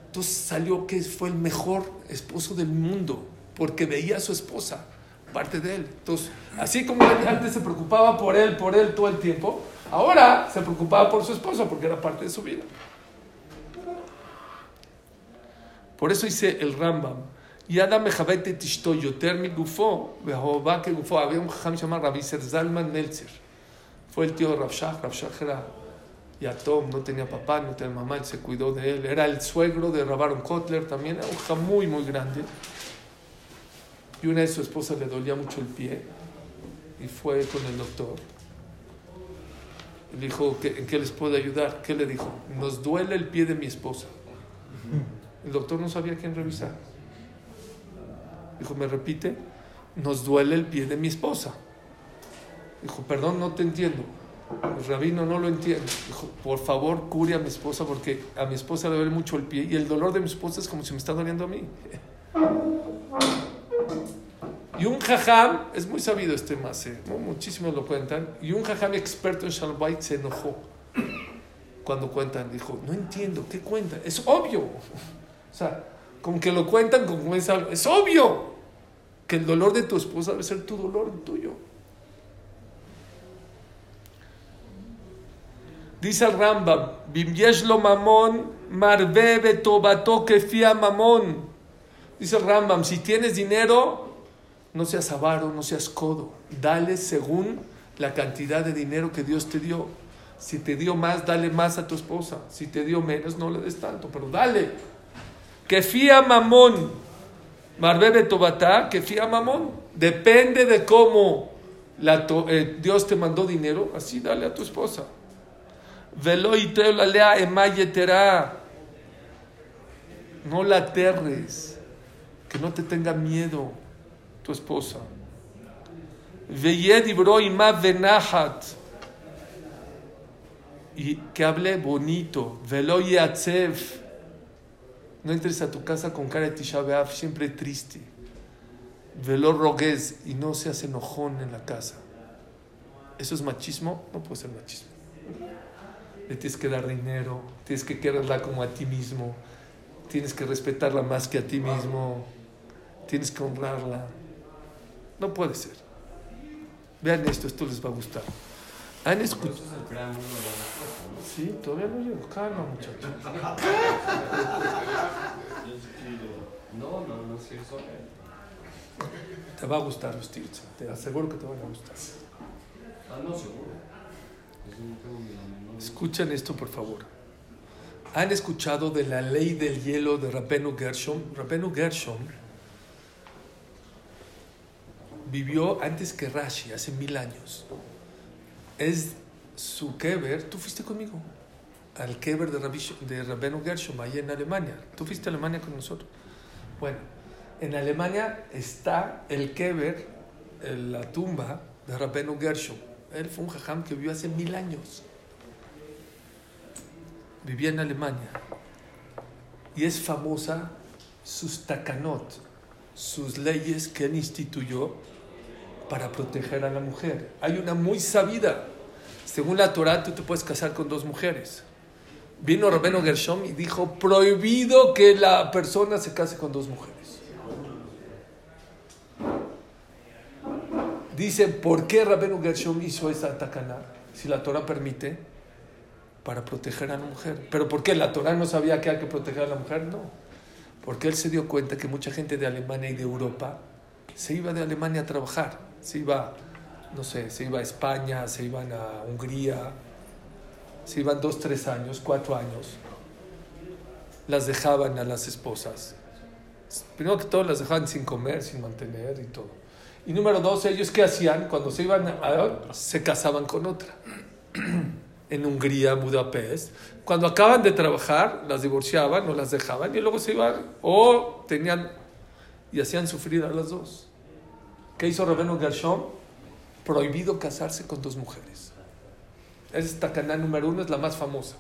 Entonces salió que fue el mejor esposo del mundo, porque veía a su esposa, parte de él. Entonces, así como antes se preocupaba por él, por él todo el tiempo, ahora se preocupaba por su esposa, porque era parte de su vida. Por eso dice el Rambam, Yada mejabete tishto yoter mi gufo, que gufo. Había un jajam llamado Rabbi Zalman Meltzer. Fue el tío de. Rav Shach era yatom, no tenía papá, no tenía mamá, él se cuidó de él. Era el suegro de Rabaron Kotler, también era un jajam muy, muy grande. Y una vez su esposa le dolía mucho el pie y fue con el doctor. Le dijo, ¿qué- ¿en qué les puedo ayudar? ¿Qué le dijo? Nos duele el pie de mi esposa. El doctor no sabía quién revisar. Dijo, ¿me repite? Nos duele el pie de mi esposa. Dijo, perdón, no te entiendo. El rabino no lo entiende. Dijo, por favor, cure a mi esposa porque a mi esposa le duele mucho el pie y el dolor de mi esposa es como si me está doliendo a mí. Y un jajam, es muy sabido este más, muchísimos lo cuentan, y un jajam experto en Shalom Bayit se enojó cuando cuentan. Dijo, no entiendo, ¿qué cuentan? Es obvio. O sea, como que lo cuentan como es algo. Es obvio que el dolor de tu esposa debe ser tu dolor, el tuyo. Dice el Rambam, "Bim yesh lo mamón, marve betobato kefia mamón. Dice el Rambam, si tienes dinero, no seas avaro, no seas codo. Dale según la cantidad de dinero que Dios te dio. Si te dio más, dale más a tu esposa. Si te dio menos, no le des tanto, pero dale. Que fía mamón. Marbebe tobatá, que fía mamón. Depende de cómo la to- eh, Dios te mandó dinero, así dale a tu esposa. Velo y la lea emayetera. No la aterres. Que no te tenga miedo tu esposa. Ibro ima venahat. Y que hable bonito. Velo yatzev. No entres a tu casa con cara de Tisha siempre triste. Velo rogues y no seas enojón en la casa. ¿Eso es machismo? No puede ser machismo. Le tienes que dar dinero, tienes que quererla como a ti mismo, tienes que respetarla más que a ti mismo, tienes que honrarla. No puede ser. Vean esto, esto les va a gustar. ¿Han escuchado? Sí, todavía no llego. Calma, muchachos. No, no, no. Te va a gustar los tips. Te aseguro que te van a gustar. Ah, no, seguro. Menor- Escuchen esto, por favor. ¿Han escuchado de la ley del hielo de Rabenu Gershom? Rabenu Gershom vivió antes que Rashi, hace mil años. Es su Keber. Tú fuiste conmigo al Keber de, Rabbi, de Gershom, ahí en Alemania. Tú fuiste a Alemania con nosotros. Bueno, en Alemania está el Keber, la tumba de Rabenu Gershom. Él fue un jajam que vivió hace mil años vivía en Alemania y es famosa sus takanot, sus leyes que él instituyó para proteger a la mujer. Hay una muy sabida. Según la Torah, tú te puedes casar con dos mujeres. Vino Rabeno Gershom y dijo, prohibido que la persona se case con dos mujeres. Dice, ¿por qué Rabenu Gershom hizo esa takana? Si la Torah permite, para proteger a la mujer. ¿Pero por qué? ¿La Torah no sabía que hay que proteger a la mujer? No. Porque él se dio cuenta que mucha gente de Alemania y de Europa se iba de Alemania a trabajar. Se iba, no sé, se iba a España, se iban a Hungría, se iban dos, tres años, cuatro años. Las dejaban a las esposas. Primero que todo, las dejaban sin comer, sin mantener y todo. Y número dos, ellos qué hacían? Cuando se iban, a, se casaban con otra en Hungría, Budapest. Cuando acaban de trabajar, las divorciaban o las dejaban y luego se iban o tenían y hacían sufrir a las dos. ¿Qué hizo Rabeno Gershom? Prohibido casarse con dos mujeres. Esa es Takaná número uno, es la más famosa.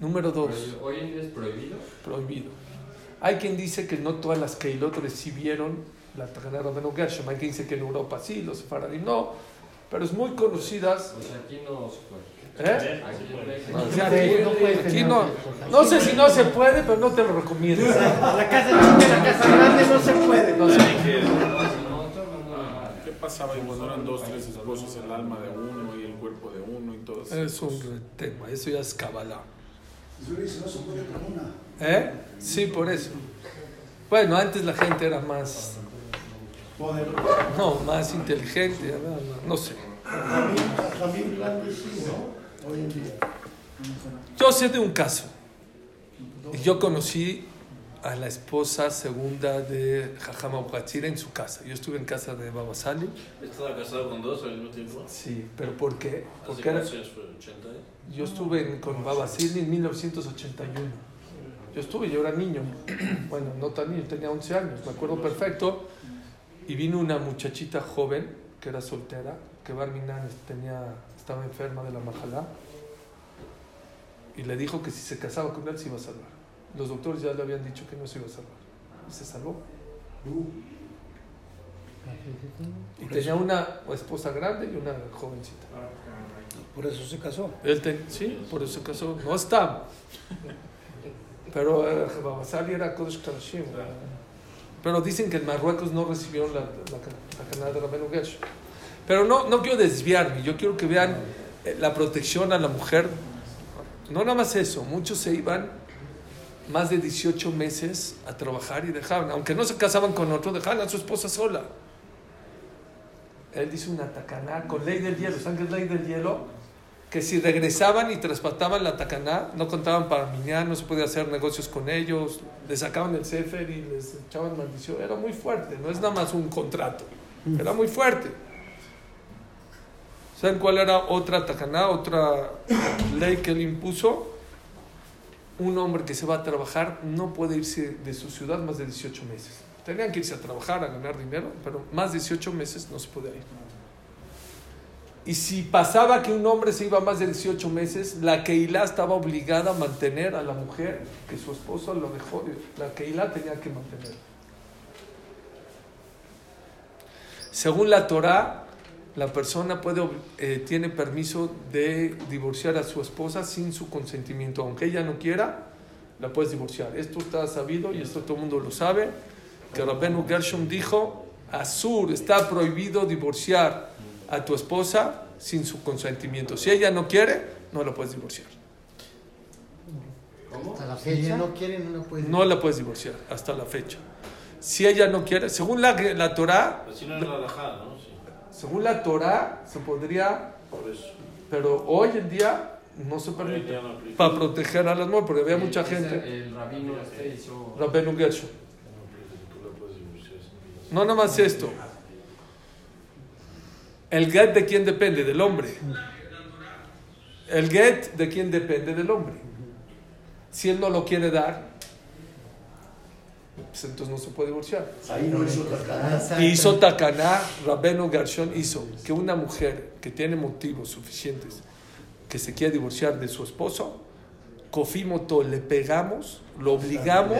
Número dos, Prohibido. Hoy en día es prohibido. prohibido. Hay quien dice que no todas las Keilot recibieron la Takaná de Rabeno Gershom. Hay quien dice que en Europa sí, los Faradim no. Pero es muy conocidas O sea, aquí no se puede. ¿Eh? Aquí, no no, sé si no se puede, pero no te lo recomiendo. La casa chica, la casa grande no se puede. No sé. ¿Qué pasaba cuando eran dos, tres esposos, el alma de uno y el cuerpo de uno y todo eso? Es un tema, eso ya es una. ¿Eh? Sí, por eso. Bueno, antes la gente era más, no, más inteligente, no, sé. Jamín, Jamín grande sí, ¿no? Hoy en día. Yo sé de un caso. Y Yo conocí a la esposa segunda de Jajama Ugatzira en su casa. Yo estuve en casa de Baba Sali. ¿Estaba casado con dos al mismo tiempo? Sí, pero ¿por qué? ¿Hace Porque era, cuántos años fue? ¿80 años? yo estuve en- con Baba Sali en 1981. Yo estuve, yo era niño. Bueno, no tan niño, tenía 11 años, me acuerdo perfecto. Y vino una muchachita joven, que era soltera, que Barminan tenía, estaba enferma de la majalá. Y le dijo que si se casaba con él se iba a salvar. Los doctores ya le habían dicho que no se iba a salvar. Y se salvó. Y tenía una esposa grande y una jovencita. Por eso se casó. Él sí, por eso se casó. No está. Pero eh, Babasali era Kodesh Kadashim. Pero dicen que en Marruecos no recibieron la, la, la canal de Rabenu Gersh. Pero no, no quiero desviarme. Yo quiero que vean eh, la protección a la mujer. No nada más eso. Muchos se iban más de 18 meses a trabajar y dejaban. Aunque no se casaban con otro, dejaban a su esposa sola. Él dice una tacaná con ley del hielo. ¿Saben qué es ley del hielo? que si regresaban y traspasaban la tacaná, no contaban para miñán, no se podía hacer negocios con ellos, les sacaban el sefer y les echaban maldición. Era muy fuerte, no es nada más un contrato, era muy fuerte. ¿Saben cuál era otra tacaná, otra ley que él impuso? Un hombre que se va a trabajar no puede irse de su ciudad más de 18 meses. Tenían que irse a trabajar, a ganar dinero, pero más de 18 meses no se podía ir. Y si pasaba que un hombre se iba más de 18 meses, la Keilah estaba obligada a mantener a la mujer que su esposo lo dejó. La Keilah tenía que mantener. Según la Torah, la persona puede, eh, tiene permiso de divorciar a su esposa sin su consentimiento. Aunque ella no quiera, la puedes divorciar. Esto está sabido y esto todo el mundo lo sabe. Que Rabenu Gershom dijo, Azur, está prohibido divorciar a tu esposa sin su consentimiento. Si ella no quiere, no la puedes divorciar. Hasta la fecha. Si ella no quiere, no la puede. No la puedes divorciar hasta la fecha. Si ella no quiere, según la, la Torah, Así no es la alajá, ¿no? Según la Torah se podría, por eso. pero hoy en día no se permite no para proteger a las mujeres, porque había mucha gente. El rabino este hizo. Rabenu No nada más esto. El get de quién depende, del hombre. El get de quién depende, del hombre. Si él no lo quiere dar, pues entonces no se puede divorciar. Ahí no hizo tacana. Exacto. Hizo Takaná, Rabeno Garshon hizo que una mujer que tiene motivos suficientes que se quiere divorciar de su esposo, Kofimoto le pegamos, lo obligamos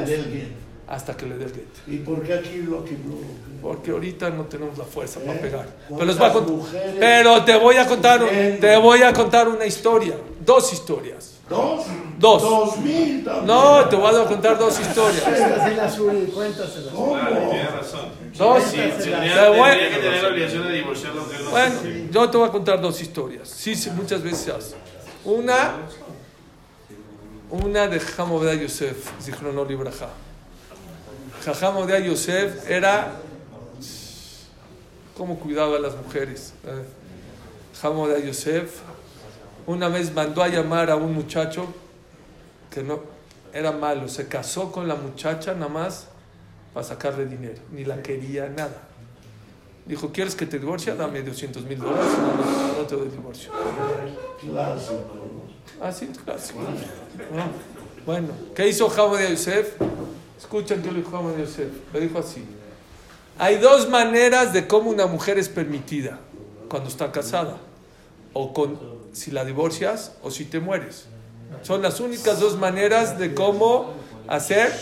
hasta que le dé el get. ¿Y por qué aquí lo que no? Porque ahorita no tenemos la fuerza para ¿Eh? pegar. Pero, ¿Cuántas les voy a Pero te voy a contar, te voy a contar una historia, dos historias. ¿Dos? Dos. Dos mil también. No, te voy a contar dos historias. ¿Cómo? Tienes razón. Dos. Sí, Te tendría, voy- tendría que tener la obligación de divorciarlo aunque él no Bueno, se- yo te voy a contar dos historias. Sí, sí, muchas veces se hace. Una, una de Hamobeda Yosef, Zichrono Libraja. Hamobeda Yosef era cómo cuidaba a las mujeres. Eh, Hamobeda Yosef una vez mandó a llamar a un muchacho que no era malo, se casó con la muchacha nada más para sacarle dinero, ni la quería nada. Dijo, ¿quieres que te divorcie? Dame 200 mil dólares, no, no, no te doy divorcio. Clásico. Ah, sí, clásico. No. Bueno, ¿qué hizo Jamo de Yosef? Escuchen qué le dijo Jamo de Yosef. Le dijo así. Hay dos maneras de cómo una mujer es permitida cuando está casada. O con, si la divorcias o si te mueres. Son las únicas dos maneras de cómo hacer...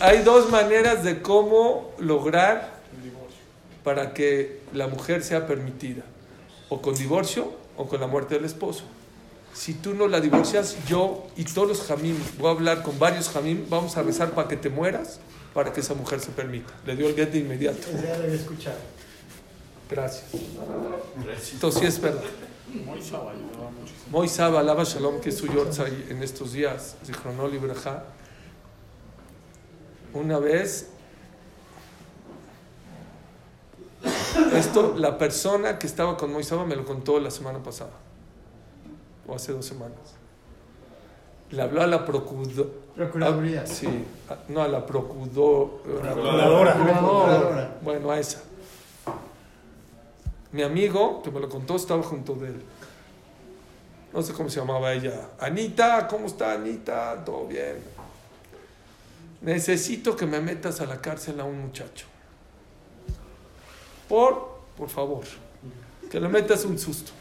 Hay dos maneras de cómo lograr para que la mujer sea permitida. o con divorcio o con la muerte del esposo. Si tú no la divorcias, yo y todos los jamim, voy a hablar con varios jamim, vamos a rezar para que te mueras, para que esa mujer se permita. Le dio el get de inmediato. Ya lo había escuchado. Gracias. Entonces sí es verdad. Moisab alaba Shalom, que es su yortzai en estos días, Zichronol y. Una vez, esto, la persona que estaba con Moisab me lo contó la semana pasada, o hace dos semanas. Le habló a la procuradora. Procuraduría. Sí, a- no a la procuradora. Procuradora. Procuradora. Bueno, a esa. Mi amigo, que me lo contó, estaba junto de él. No sé cómo se llamaba ella. Anita, ¿cómo está Anita? ¿Todo bien? Necesito que me metas a la cárcel a un muchacho. Por, por favor, que le metas un susto.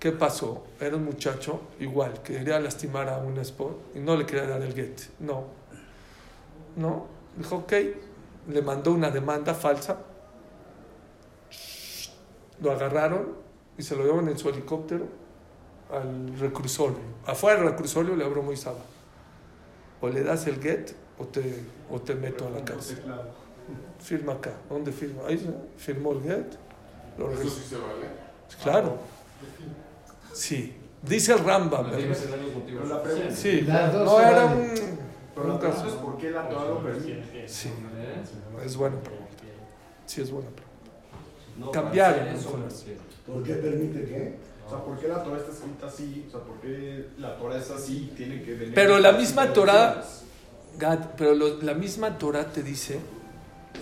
¿Qué pasó? Era un muchacho igual, que quería lastimar a un esposo y no le quería dar el get. No. No. Dijo, ok. Le mandó una demanda falsa. Lo agarraron y se lo llevaron en su helicóptero al reclusorio. Afuera del reclusorio le abrió muy saba. O le das el get o te, o te meto a la cárcel. Firma acá. ¿Dónde firma? Ahí firmó el get. Lo Eso sí se vale. Claro. Sí. Dice el Rambam. Sí. Las dos No era un, pero la pregunta es por qué la Torah lo permite. Sí. ¿Eh? Es buena pregunta. Sí, es buena pregunta. No, Cambiar, eso, sí. ¿Por qué permite qué? O sea, ¿por qué la Torah está escrita así? O sea, ¿por qué la Torah es así tiene que venir? Pero la misma Torah-? Gad, pero lo- la misma Torah te dice,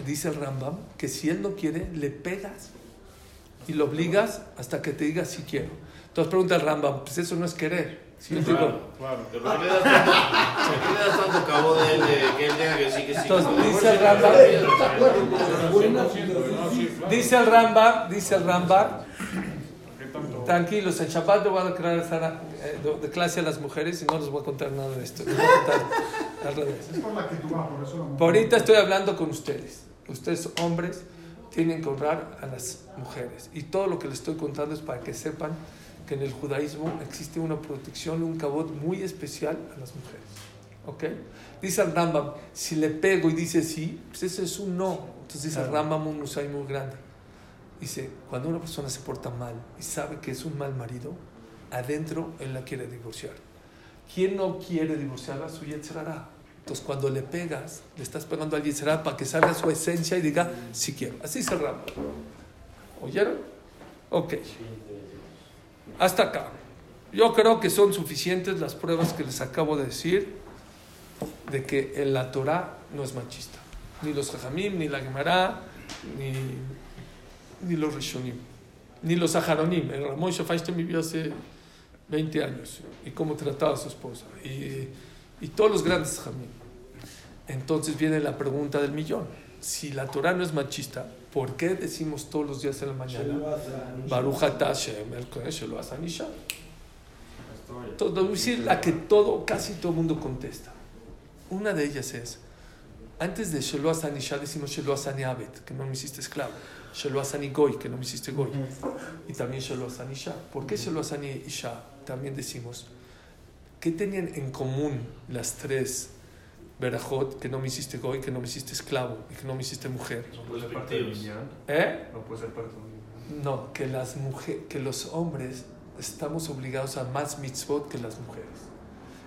dice el Rambam, que si él no quiere, le pegas y lo obligas hasta que te diga si quiero. Entonces pregunta el Rambam, pues eso no es querer. Digo, Claro, claro. ¿Pero ¿Por qué le das tanto, tanto cabo de él de que él tenga que decir que sí? Entonces, dice el sí, claro. dice el Rambam, dice el Rambam, ¿Qué tanto? tranquilos, en Shabbat le voy a declarar Sara, eh, de- de clase a las mujeres y no les voy a contar nada de esto. Les voy a contar al revés. Es por la que tú vas, por eso la mujer. Por ahorita estoy hablando con ustedes. Ustedes, hombres, tienen que honrar a las mujeres. Y todo lo que les estoy contando es para que sepan que en el judaísmo existe una protección un cabot muy especial a las mujeres. ¿Ok? Dice el Rambam, si le pego y dice sí, pues ese es un no. Entonces dice el Rambam un musay muy grande. Dice, cuando una persona se porta mal y sabe que es un mal marido, adentro él la quiere divorciar. ¿Quién no quiere divorciarla? Su Yetzirah. Entonces, cuando le pegas, le estás pegando al Yetzirah para que salga su esencia y diga, sí quiero. Así se Rambam. ¿Oyeron? Ok. Hasta acá. Yo creo que son suficientes las pruebas que les acabo de decir de que en la Torah no es machista. Ni los Jajamim, ni la Gemara, ni, ni los Rishonim, ni los Aharonim. El Ramón Shafashtem vivió hace 20 años y cómo trataba a su esposa. Y, y todos los grandes Jajamim. Entonces viene la pregunta del millón. Si la Torah no es machista, ¿por qué decimos todos los días en la mañana? Baruch Hashem, lo Anisha. La que todo, casi todo el mundo contesta. Una de ellas es, antes de Shelo Asani Isha decimos Shelo Asani Abet, que no me hiciste esclavo. Shelo Asani Goy, que no me hiciste Goy. Y también Shelo Asani. ¿Por qué Shelo Asani Isha? También decimos, ¿qué tenían en común las tres Berajot, que no me hiciste Goy, que no me hiciste esclavo y que no me hiciste mujer? No puede ser parte minyan. ¿Eh? No puede ser parte minyan. No, que, las mujer, que los hombres estamos obligados a más mitzvot que las mujeres.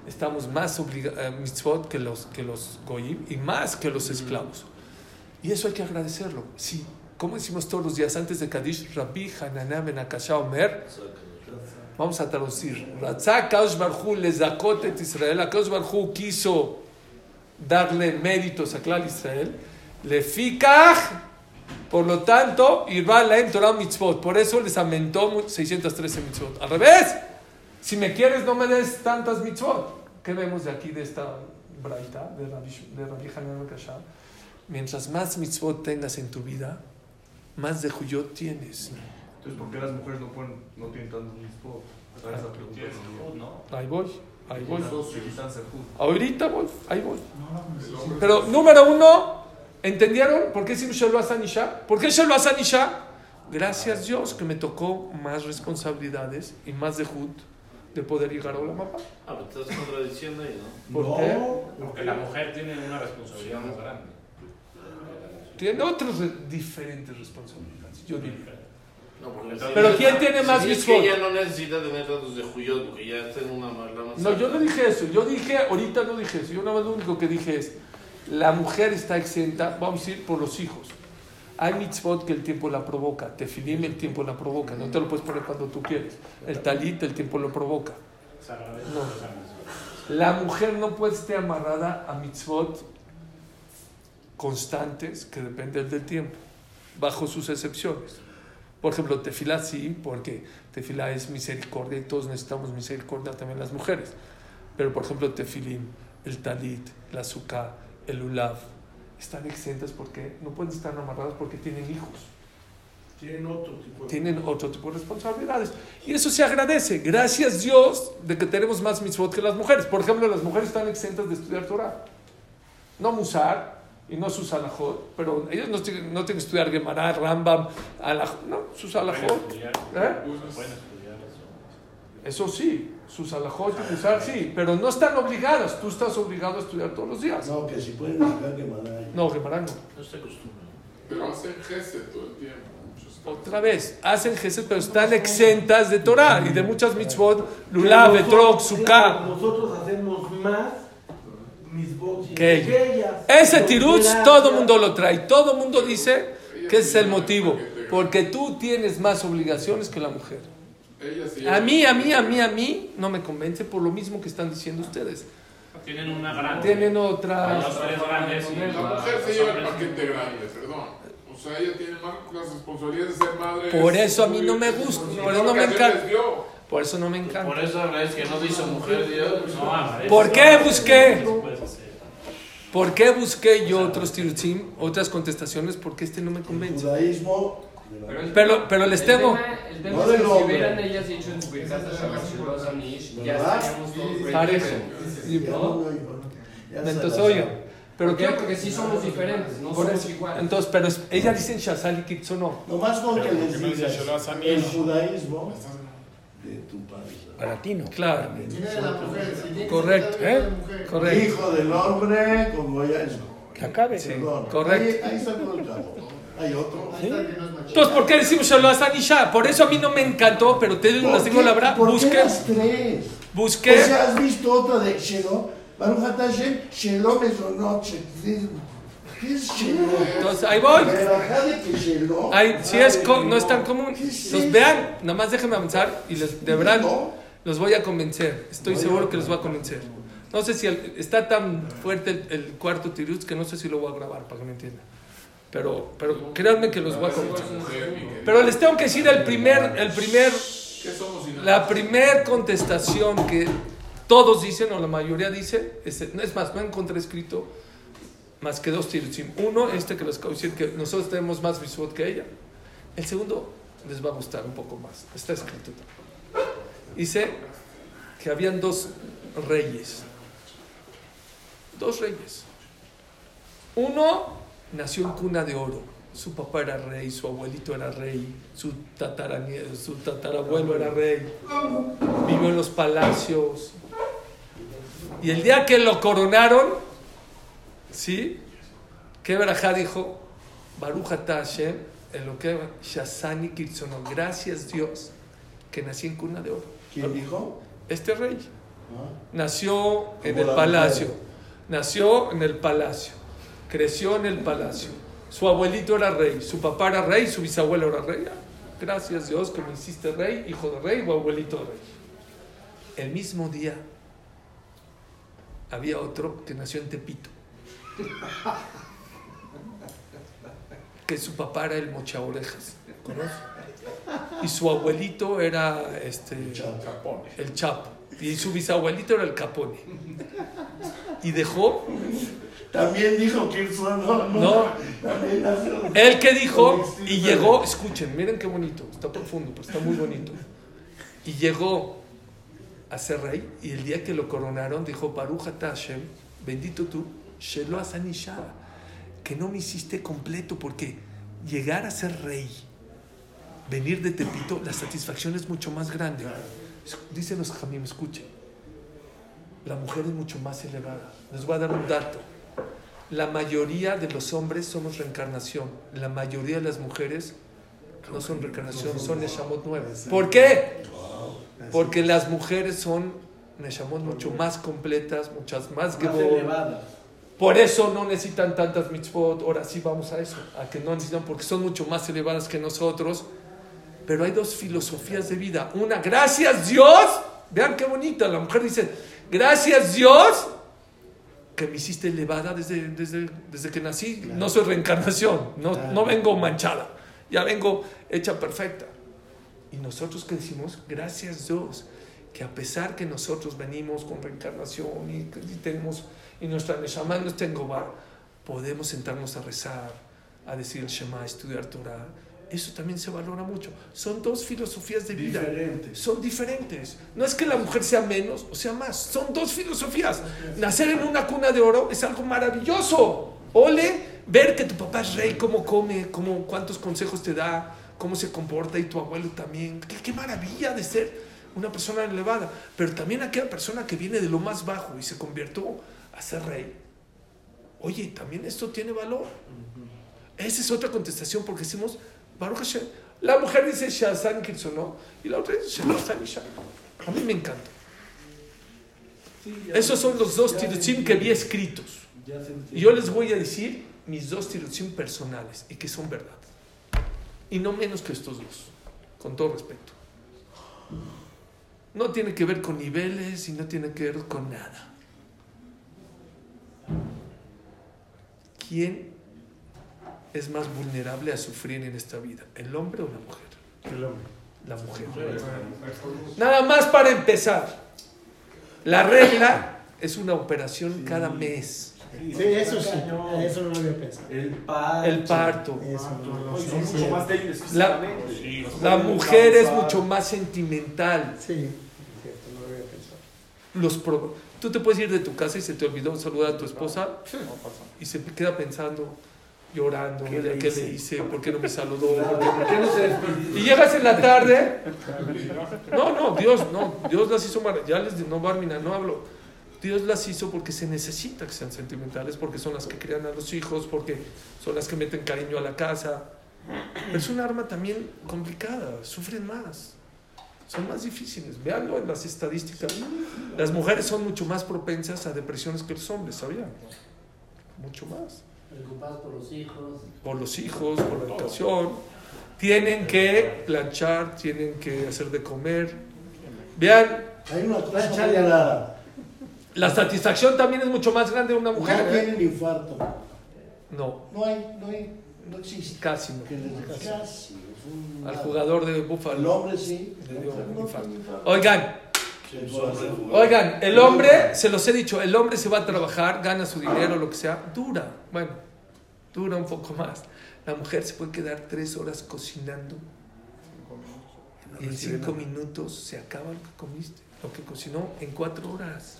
Estamos más obligados mitzvot que los, que los goyim y más que los esclavos. Y eso hay que agradecerlo. Sí, como decimos todos los días antes de Kadish, Rabbi Hananah ben Akasha Omer, vamos a traducir. Ratzah Kaush Barhu le Israel. Kaush Barhu quiso darle méritos a Klal Israel. Le fikach por lo tanto, Irba Laem Torah Mitzvot. Por eso les aumentó 613 mitzvot. Al revés, si me quieres, no me des tantas mitzvot. ¿Qué vemos de aquí, de esta braita, de Rabbi, de Rabbi Hanan? Mientras más mitzvot tengas en tu vida, más de Juyot tienes. Entonces, ¿por qué las mujeres no, pueden, no tienen tantos mitzvot? Ahí voy, ahí voy. Ahorita voy, ahí voy. Pero número uno, ¿entendieron por qué decimos Shelo Asan Isha? ¿Por qué Shelo Asan Isha? Gracias Dios que me tocó más responsabilidades y más de Jud de poder llegar a la mamá. Ah, pero estás contradiciendo ahí, ¿no? ¿Por no, qué? Porque la mujer tiene una responsabilidad más grande. Tiene otras re- diferentes responsabilidades, yo diría. No, porque Pero ¿quién tiene más si es mitzvot? que ella no necesita tener datos de Juyot porque ya está en una mala No, yo no dije eso. Yo dije, ahorita no dije eso. Yo nada más lo único que dije es, la mujer está exenta, vamos a ir por los hijos. Hay mitzvot que el tiempo la provoca. Tefilim el tiempo la provoca. No te lo puedes poner cuando tú quieres. El talit el tiempo lo provoca. No. La mujer no puede estar amarrada a mitzvot constantes que dependen del tiempo, bajo sus excepciones. Por ejemplo, tefilá sí, porque tefilá es misericordia y todos necesitamos misericordia también las mujeres. Pero, por ejemplo, tefilim, el talit, la azúcar, el ulav, están exentas porque no pueden estar amarradas porque tienen hijos Tienen otro tipo de... tienen otro tipo de responsabilidades. Y eso se agradece. Gracias Dios de que tenemos más mitzvot que las mujeres. Por ejemplo, las mujeres están exentas de estudiar Torah. No Musar y no sus alajot, pero ellos no tienen, no tienen que estudiar Gemara, Rambam, alaj, no, sus alajot. estudiar. ¿Eh? Pueden estudiar eso. Eso sí, sus alajot y Musar sí, pero no están obligadas. Tú estás obligado a estudiar todos los días. No, que si pueden que mandar. No, Gemara no. No se acostumbra. Pero hacen gesed todo el tiempo. muchos Otra vez, hacen gesed, pero están exentas de Torah y de muchas mitzvot, lulav, etrog, sukkah. Nosotros hacemos más ellas. Ese tirutz todo mundo lo trae. Todo mundo dice que ese es el motivo. Porque tú tienes más obligaciones que la mujer. A mí, a mí, a mí, a mí no me convence por lo mismo que están diciendo ustedes. Tienen una gran. Tienen otra... grandes La mujer se lleva el paquete grande, perdón. O sea, ella tiene más las responsabilidades de ser madre. Por es eso a mí no me gusta, por eso no me encanta. Por eso no me Por encanta. eso es que no dice mujer Dios. No. ¿Por qué busqué? ¿Por qué busqué yo otros tirutzim, otras contestaciones? Porque este no me El convence. judaísmo... Pero, el- Pero, pero les el temo. tema- El tema No es que si hubieran ellas dicho en sí somos diferentes, no somos eso. iguales. Entonces, pero es- ella dice en Shazal y Kitso no. Nomás con que Pero ¿por les digas el judaísmo de tu padre. Para ti no. Claro. Correcto, ¿eh? Correcto. Hijo del hombre, como ya es. Que acabe. Perdón. correcto. Ahí, ahí está todo el cabo. Hay otro. Ahí machista. Entonces, ¿por qué decimos Shalom Anisha? Por eso a mí no me encantó, pero te digo, les digo la verdad, ¿Por qué busqué, las tres? busqué, O sea, ¿has visto otra de Shalom? Baruch Hashem, Shalom es o no. ¿Qué es entonces ahí voy. Ay, si es no es tan común. ¿Qué es Entonces, vean, nada más déjenme avanzar y les, de verdad. Los voy a convencer. Estoy seguro que los voy a convencer. No sé si el- está tan fuerte el, el cuarto tiruz que no sé si lo voy a grabar para que me entiendan. Pero, pero créanme que los voy a convencer. Pero les tengo que decir el primer, el primer, ¿Qué somos sin la primer contestación que todos dicen, o la mayoría dice, es, es más, no encontré escrito más que dos tirutzim. Uno, este que les acabo de decir, que nosotros tenemos más visual que ella. El segundo les va a gustar un poco más. Está escrito. Dice que habían dos reyes. Dos reyes. Uno nació en cuna de oro. Su papá era rey, su abuelito era rey, su, su tatarabuelo era rey. Vivió en los palacios. Y el día que lo coronaron, ¿sí? ¿Qué dijo? Baruch Hashem, en lo que Shazani Kirsono. Gracias Dios que nací en cuna de oro. ¿Quién dijo? Este rey Ah. nació en el la palacio. mujer. Nació en el palacio. Creció en el palacio. Su abuelito era rey, su papá era rey, su bisabuelo era rey. Ah, Gracias Dios que me hiciste rey, hijo de rey o abuelito de rey. El mismo día había otro que nació en Tepito. Que su papá era el mocha orejas. ¿conoces? Y su abuelito era este el Chapo. Y su bisabuelito era el Capone. Y dejó. También dijo que eso no, no. No. También nació. Él que dijo. Y llegó. Escuchen, miren qué bonito. Está profundo, pero está muy bonito. Y llegó a ser rey. Y el día que lo coronaron, dijo: Baruch Hashem, bendito tú, Shelo Asanisha, que no me hiciste completo, porque llegar a ser rey venir de Tepito, la satisfacción es mucho más grande. Dicen los jamim, escuchen. La mujer es mucho más elevada. Les voy a dar un dato. La mayoría de los hombres somos reencarnación. La mayoría de las mujeres no son reencarnación, son Neshamot nuevas. ¿Por qué? Porque las mujeres son Neshamot mucho más completas, muchas más elevadas. Por eso no necesitan tantas mitzvot. Ahora sí vamos a eso, a que no necesitan, porque son mucho más elevadas que nosotros. Pero hay dos filosofías de vida. Una, gracias Dios. Vean qué bonita. La mujer dice, gracias Dios que me hiciste elevada desde, desde, desde que nací. No soy reencarnación. No, Claro. no vengo manchada. Ya vengo hecha perfecta. Y nosotros que decimos, gracias Dios, que a pesar que nosotros venimos con reencarnación y, y tenemos, y nuestra Neshama no está en podemos sentarnos a rezar, a decir el Shema, a estudiar Torah. Eso también se valora mucho. Son dos filosofías de vida. Diferentes. Son diferentes. No es que la mujer sea menos o sea más. Son dos filosofías. Nacer en una cuna de oro es algo maravilloso. Ole, ver que tu papá es rey, cómo come, cómo, cuántos consejos te da, cómo se comporta y tu abuelo también. Qué, qué maravilla de ser una persona elevada. Pero también aquella persona que viene de lo más bajo y se convirtió a ser rey. Oye, también esto tiene valor. Esa es otra contestación porque decimos, Baruch Hashem. La mujer dice Shazan no y la otra dice Shazan. A mí me encanta. Esos son los dos tirutzim que vi escritos. Y yo les voy a decir mis dos tirutzim personales y que son verdad. Y no menos que estos dos, con todo respeto. No tiene que ver con niveles y no tiene que ver con nada. ¿Quién es más vulnerable a sufrir en esta vida? ¿El hombre o la mujer? El hombre. La mujer. Nada más para empezar. La regla es una operación cada mes. Sí, eso sí. Eso no lo había pensado. El parto. El parto. Eso no lo Son sí, mucho sí. más débiles La, mujer es mucho más sentimental. Sí, es cierto, no lo había pensado. Los pro- Tú te puedes ir de tu casa y se te olvidó saludar a tu esposa y se queda pensando, llorando, ¿qué, le le hice? ¿Por qué no me saludó? ¿Por qué- por qué no se despidió? Y llegas en la tarde. No, no, Dios, no, Dios las hizo mar- ya les no Barmina, no hablo. Dios las hizo porque se necesita que sean sentimentales, porque son las que crean a los hijos, porque son las que meten cariño a la casa. Pero es un arma también complicada, sufren más, son más difíciles. Veanlo en las estadísticas. Las mujeres son mucho más propensas a depresiones que los hombres, ¿sabían? Mucho más. Preocupados por los hijos. Por los hijos, por la educación. Tienen que planchar, tienen que hacer de comer. Vean, Hay una Plancha de rara. la satisfacción también es mucho más grande de una mujer. ¿eh? tienen infarto. No, No hay, no hay, no existe. casi no. Casi. un- Al jugador de El Búfalo. hombre sí. Le dio un infarto. Oigan, El. Oigan, el hombre, se los he dicho, el hombre se va a trabajar, gana su dinero, lo que sea, dura, bueno, dura un poco más. La mujer se puede quedar tres horas cocinando y en cinco minutos se acaba lo que comiste, lo que cocinó en cuatro horas.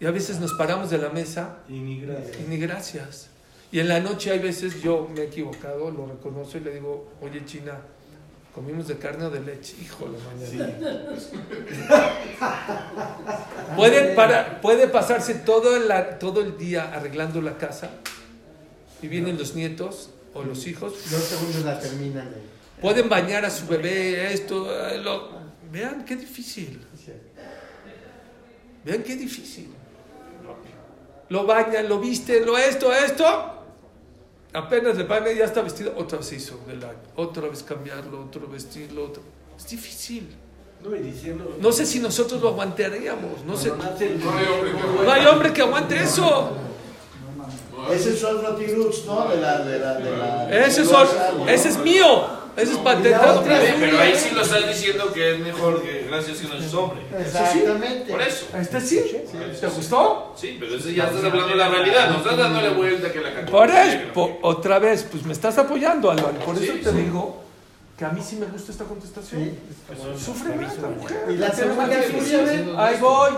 Y a veces nos paramos de la mesa Y ni gracias. y ni gracias. Y en la noche hay veces yo me he equivocado, lo reconozco y le digo, oye China, comimos de carne o de leche, hijo de mañana. Puede, para, puede pasarse todo el, todo el día arreglando la casa y vienen los nietos o los hijos. Dos segundos la terminan. de- Pueden bañar a su bebé, esto, eh, lo- vean qué difícil. Vean qué difícil. Lo bañan, lo visten, lo esto, esto. Apenas le bañan y ya está vestido. Otra vez se hizo del año. Otra vez cambiarlo, otro vestirlo. Otro. Es difícil. No, y diciendo. No sé si nosotros lo aguantaríamos. No sé. No hay hombre que No hay hombre que aguante eso. Ese es otro Tirux, ¿no? De la. De la, de la Ese es, de otro- WhatsApp, ese es mío. Ese es patentado. Pero ahí sí lo estás diciendo que es mejor que gracias que no es hombre. Exactamente. Por eso. ¿Este sí? ¿Te gustó? Sí, pero eso ya estás hablando de la realidad. No estás dándole vuelta que la cantidad. Por eso, otra vez, pues me estás apoyando, Álvaro. Por eso Sí, te sí. digo que a mí sí me gusta esta contestación. Sufre más la mujer. Y la segunda suya, ¿ven? Ahí voy.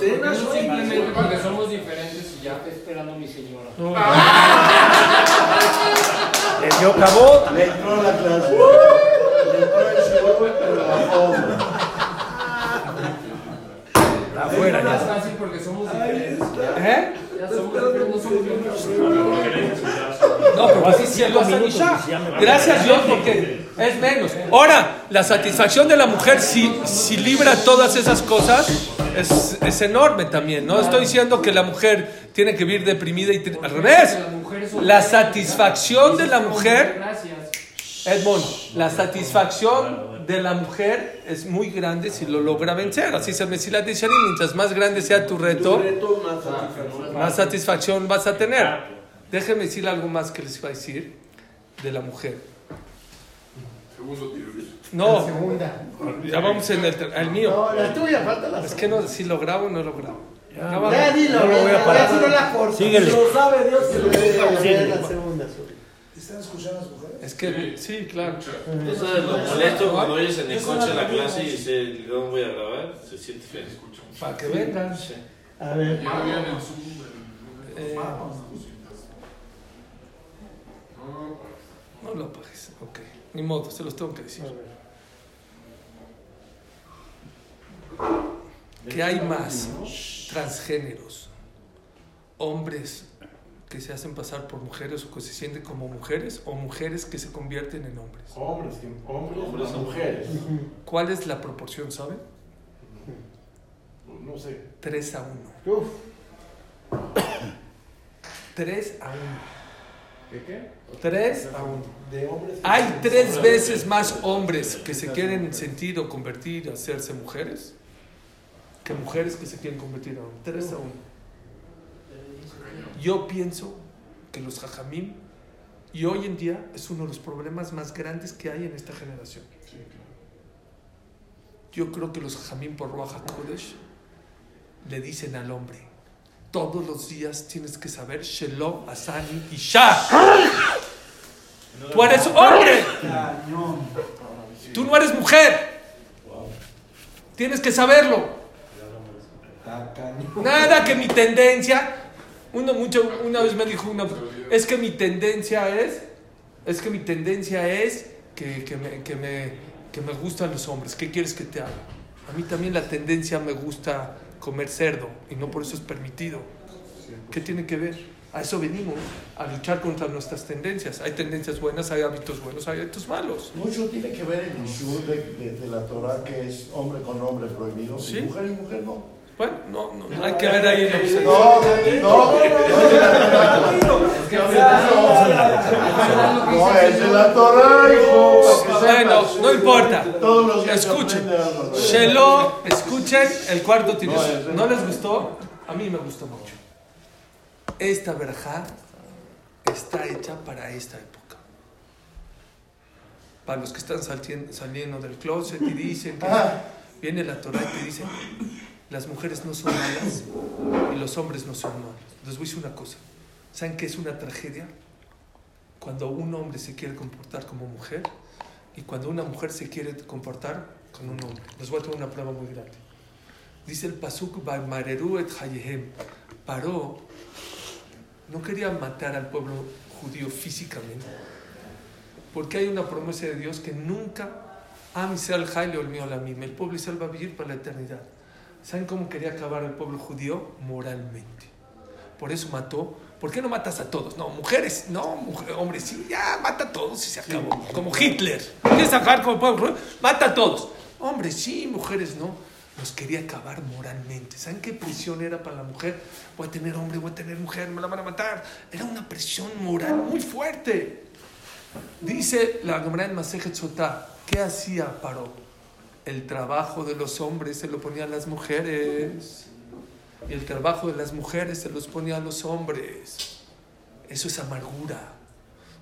Eso simplemente porque somos diferentes y ya. Estoy esperando a mi señora. Le dio cabot. Le entró la clase. Le entró el shiur, pero la bomba. Afuera ya. Es fácil porque somos diferentes. ¿Eh? Ya somos diferentes, no somos niños. No, pero así y ya. Gracias a Dios porque es menos. Ahora, la satisfacción de la mujer si, si libra todas esas cosas es, es enorme también. No estoy diciendo que la mujer tiene que vivir deprimida y... tri- Al revés. La satisfacción de la mujer... Edmond, la satisfacción de la mujer es muy grande si lo logra vencer. Así se me dice la Sharim, mientras más grande sea tu reto, más satisfacción vas a tener. Déjenme decir algo más que les iba a decir de la mujer. Segundo tiro. No, Segunda. ya vamos en el, el mío. No, la tuya, falta la Es que no, si lo grabo o no lo grabo. Ya dilo, No lo voy a parar. ya, si no la cortas. Síguele. Lo sabe Dios que lo la segunda. ¿Están escuchando a las mujeres? Es que, sí, claro. Tú sabes lo molesto cuando oyes en el coche la clase y dices, no voy a grabar, se siente feo. Para que vengan. A ver. Ya había en el Zoom, en Eh, No lo apagues. Ok. Ni modo, se los tengo que decir. ¿Qué hay más? Transgéneros. Hombres que se hacen pasar por mujeres o que se sienten como mujeres o mujeres que se convierten en hombres. Hombres, que- hombres, mujeres. ¿Cuál es la proporción, saben? No sé. 3 a 1. Uf. 3 a 1. ¿Qué qué? 3 a 1. De hombres. que- Hay tres veces más hombres que se quieren sentir o convertir a hacerse mujeres que mujeres que se quieren convertir a hombres. 3 a 1. Yo pienso que los jajamim, y hoy en día es uno de los problemas más grandes que hay en esta generación. Yo creo que los jajamim por Ruach HaKodesh le dicen al hombre, todos los días tienes que saber Shelo, Asani y Shah. Tú eres hombre. Tú no eres mujer. Tienes que saberlo. Está cañón. Nada que mi tendencia. Uno mucho, una vez me dijo una, es que mi tendencia es, es que mi tendencia es que, que me, que, me, que me gustan los hombres. ¿Qué quieres que te haga? A mí también la tendencia me gusta comer cerdo y no por eso es permitido. ¿Qué tiene que ver? A eso venimos, a luchar contra nuestras tendencias. Hay tendencias buenas, hay hábitos buenos, hay hábitos malos. Mucho tiene que ver el Ishur de, de, de la Torah, que es hombre con hombre prohibido, Sí. y mujer y mujer no. Bueno, no, no, no hay que ver ahí. No, no, no, no es de la Torah. Hijo. Bueno, no importa. Escuchen. Shelo, escuchen el cuarto tiene. No, ese- ¿No les gustó? A mí me gustó mucho. Esta verja está hecha para esta época. Para los que están saliendo del closet y dicen que Ah. viene la Torah y te dice las mujeres no son malas y los hombres no son malos. Les voy a decir una cosa. ¿Saben qué es una tragedia? Cuando un hombre se quiere comportar como mujer y cuando una mujer se quiere comportar con un hombre. Les voy a traer una prueba muy grande. Dice el Pasuk, "Vaimareru et Hayehem". Paró, no quería matar al pueblo judío físicamente, porque hay una promesa de Dios que nunca, Am Israel Jai le olvidó la misma, el pueblo Israel va a vivir para la eternidad. ¿Saben cómo quería acabar el pueblo judío? Moralmente. Por eso mató. ¿Por qué no matas a todos? No, mujeres, no, mujer- hombres, sí, ya mata a todos y se acabó. Como Hitler. ¿Quieres acabar el pueblo judío? Mata a todos. Hombres, sí, mujeres, no. Los quería acabar moralmente. ¿Saben qué presión era para la mujer? Voy a tener hombre, voy a tener mujer, me la van a matar. Era una presión moral muy fuerte. Dice la Gemara en Masejet Sotá, ¿qué hacía Paró? El trabajo de los hombres se lo ponían las mujeres. Y el trabajo de las mujeres se los ponía a los hombres. Eso es amargura.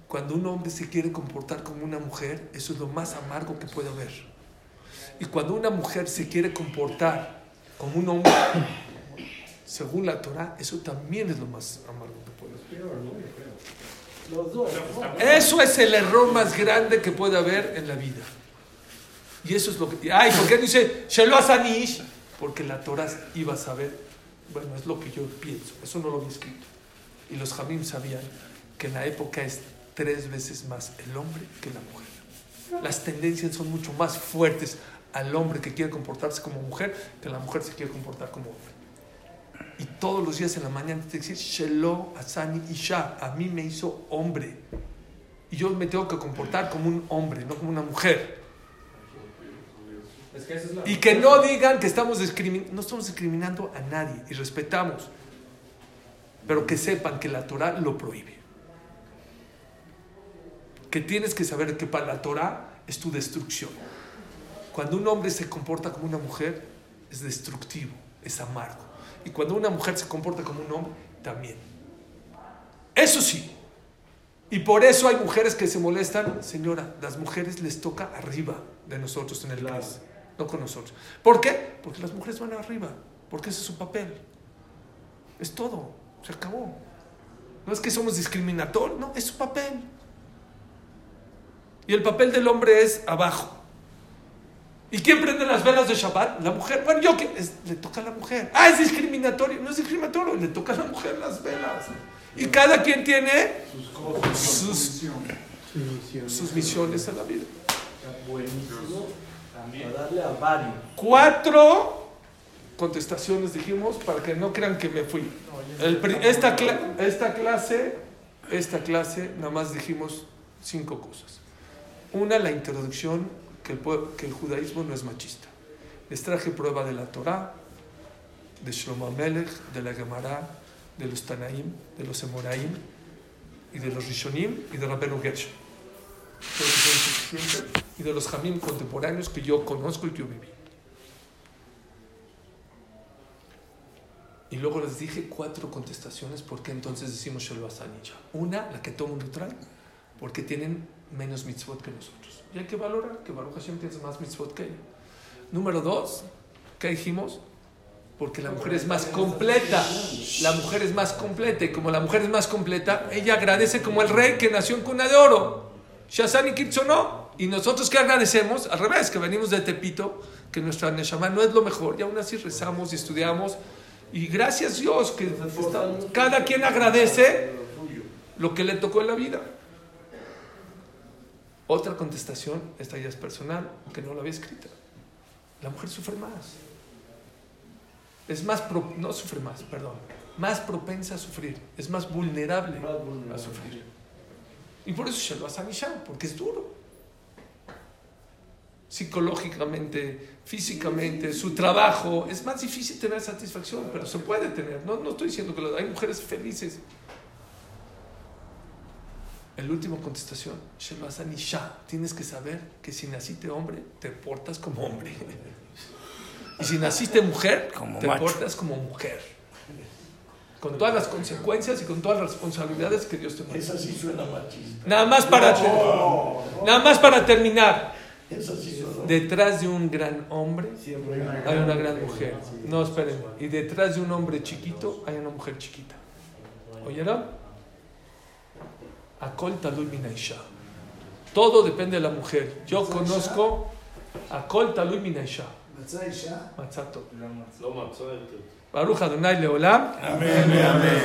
Cuando un hombre se quiere comportar como una mujer, eso es lo más amargo que puede haber. Y cuando una mujer se quiere comportar como un hombre, según la Torah, eso también es lo más amargo que puede haber. Eso es el error más grande que puede haber en la vida. Y eso es lo que... Ay, ¿por qué dice Shelo Asanish? Porque la Torah iba a saber. Bueno, es lo que yo pienso. Eso no lo había escrito. Y los Jamim sabían que en la época es tres veces más el hombre que la mujer. Las tendencias son mucho más fuertes al hombre que quiere comportarse como mujer que a la mujer se quiere comportar como hombre. Y todos los días en la mañana te decir, Shelo, Asani, Isha, a mí me hizo hombre. Y yo me tengo que comportar como un hombre, no como una mujer. Es que esa es la Y que no digan que estamos discriminando, no estamos discriminando a nadie y respetamos, pero que sepan que la Torah lo prohíbe. Que tienes que saber que para la Torah es tu destrucción. Cuando un hombre se comporta como una mujer, es destructivo, es amargo. Y cuando una mujer se comporta como un hombre, también. Eso sí. Y por eso hay mujeres que se molestan, señora, las mujeres les toca arriba de nosotros en el país, no con nosotros. ¿Por qué? Porque las mujeres van arriba, porque ese es su papel. Es todo, se acabó. No es que somos discriminatorios, no, es su papel. Y el papel del hombre es abajo. ¿Y quién prende las velas de Shabbat? La mujer. Bueno, yo que le toca a la mujer. Ah, es discriminatorio. No es discriminatorio, le toca a la mujer las velas. Y cada quien tiene Sus cosas, Sus- misión. sus misiones en la vida. Buenísimo. Para darle a varios. Cuatro contestaciones dijimos para que no crean que me fui. El esta, cla- esta clase, esta clase, nada más dijimos cinco cosas. Una, la introducción que el, que el judaísmo no es machista. Les traje prueba de la Torá, de Shlomo Amelech, de la Gemara, de los Tanaim, de los Emoraim, y de los Rishonim, y de Rabenu Gershon. Y de los Jamim contemporáneos que yo conozco y que yo viví. Y luego les dije cuatro contestaciones por qué entonces decimos Asanilla. Una, la que todo mundo trae, porque tienen menos mitzvot que nosotros. Y hay que valorar que Baruch Hashem tiene más mitzvot que ellos. Número dos, ¿qué dijimos? Porque la mujer es más completa. La mujer es más completa. Y como la mujer es más completa, ella agradece como el rey que nació en cuna de oro. Shazan y no. Y nosotros que agradecemos, al revés, que venimos de Tepito, que nuestra Neshama no es lo mejor. Y aún así rezamos y estudiamos. Y gracias Dios que cada quien agradece lo que le tocó en la vida. Otra contestación, esta ya es personal, que no la había escrita. La mujer sufre más. Es más, pro- no sufre más, perdón, más propensa a sufrir, es más vulnerable a sufrir. Y por eso se lo hace a Nisha, porque es duro. Psicológicamente, físicamente, su trabajo, es más difícil tener satisfacción, pero se puede tener. No, no estoy diciendo que lo- hay mujeres felices. El último contestación, Shelo Hasan Isha, tienes que saber que si naciste hombre, te portas como hombre. Y si naciste mujer, te portas como mujer. Con todas las consecuencias y con todas las responsabilidades que Dios te pone. Esa sí suena machista. Nada más para, nada más para terminar. Eso sí detrás de un gran hombre hay una gran mujer. No, esperen. Y detrás de un hombre chiquito hay una mujer chiquita. ¿Oyeron? Akol Talud Minaisha. Todo depende de la mujer. Yo conozco Akol Talud Minaisha. Matzato. Baruch Adonai Leolam. Amén, amén.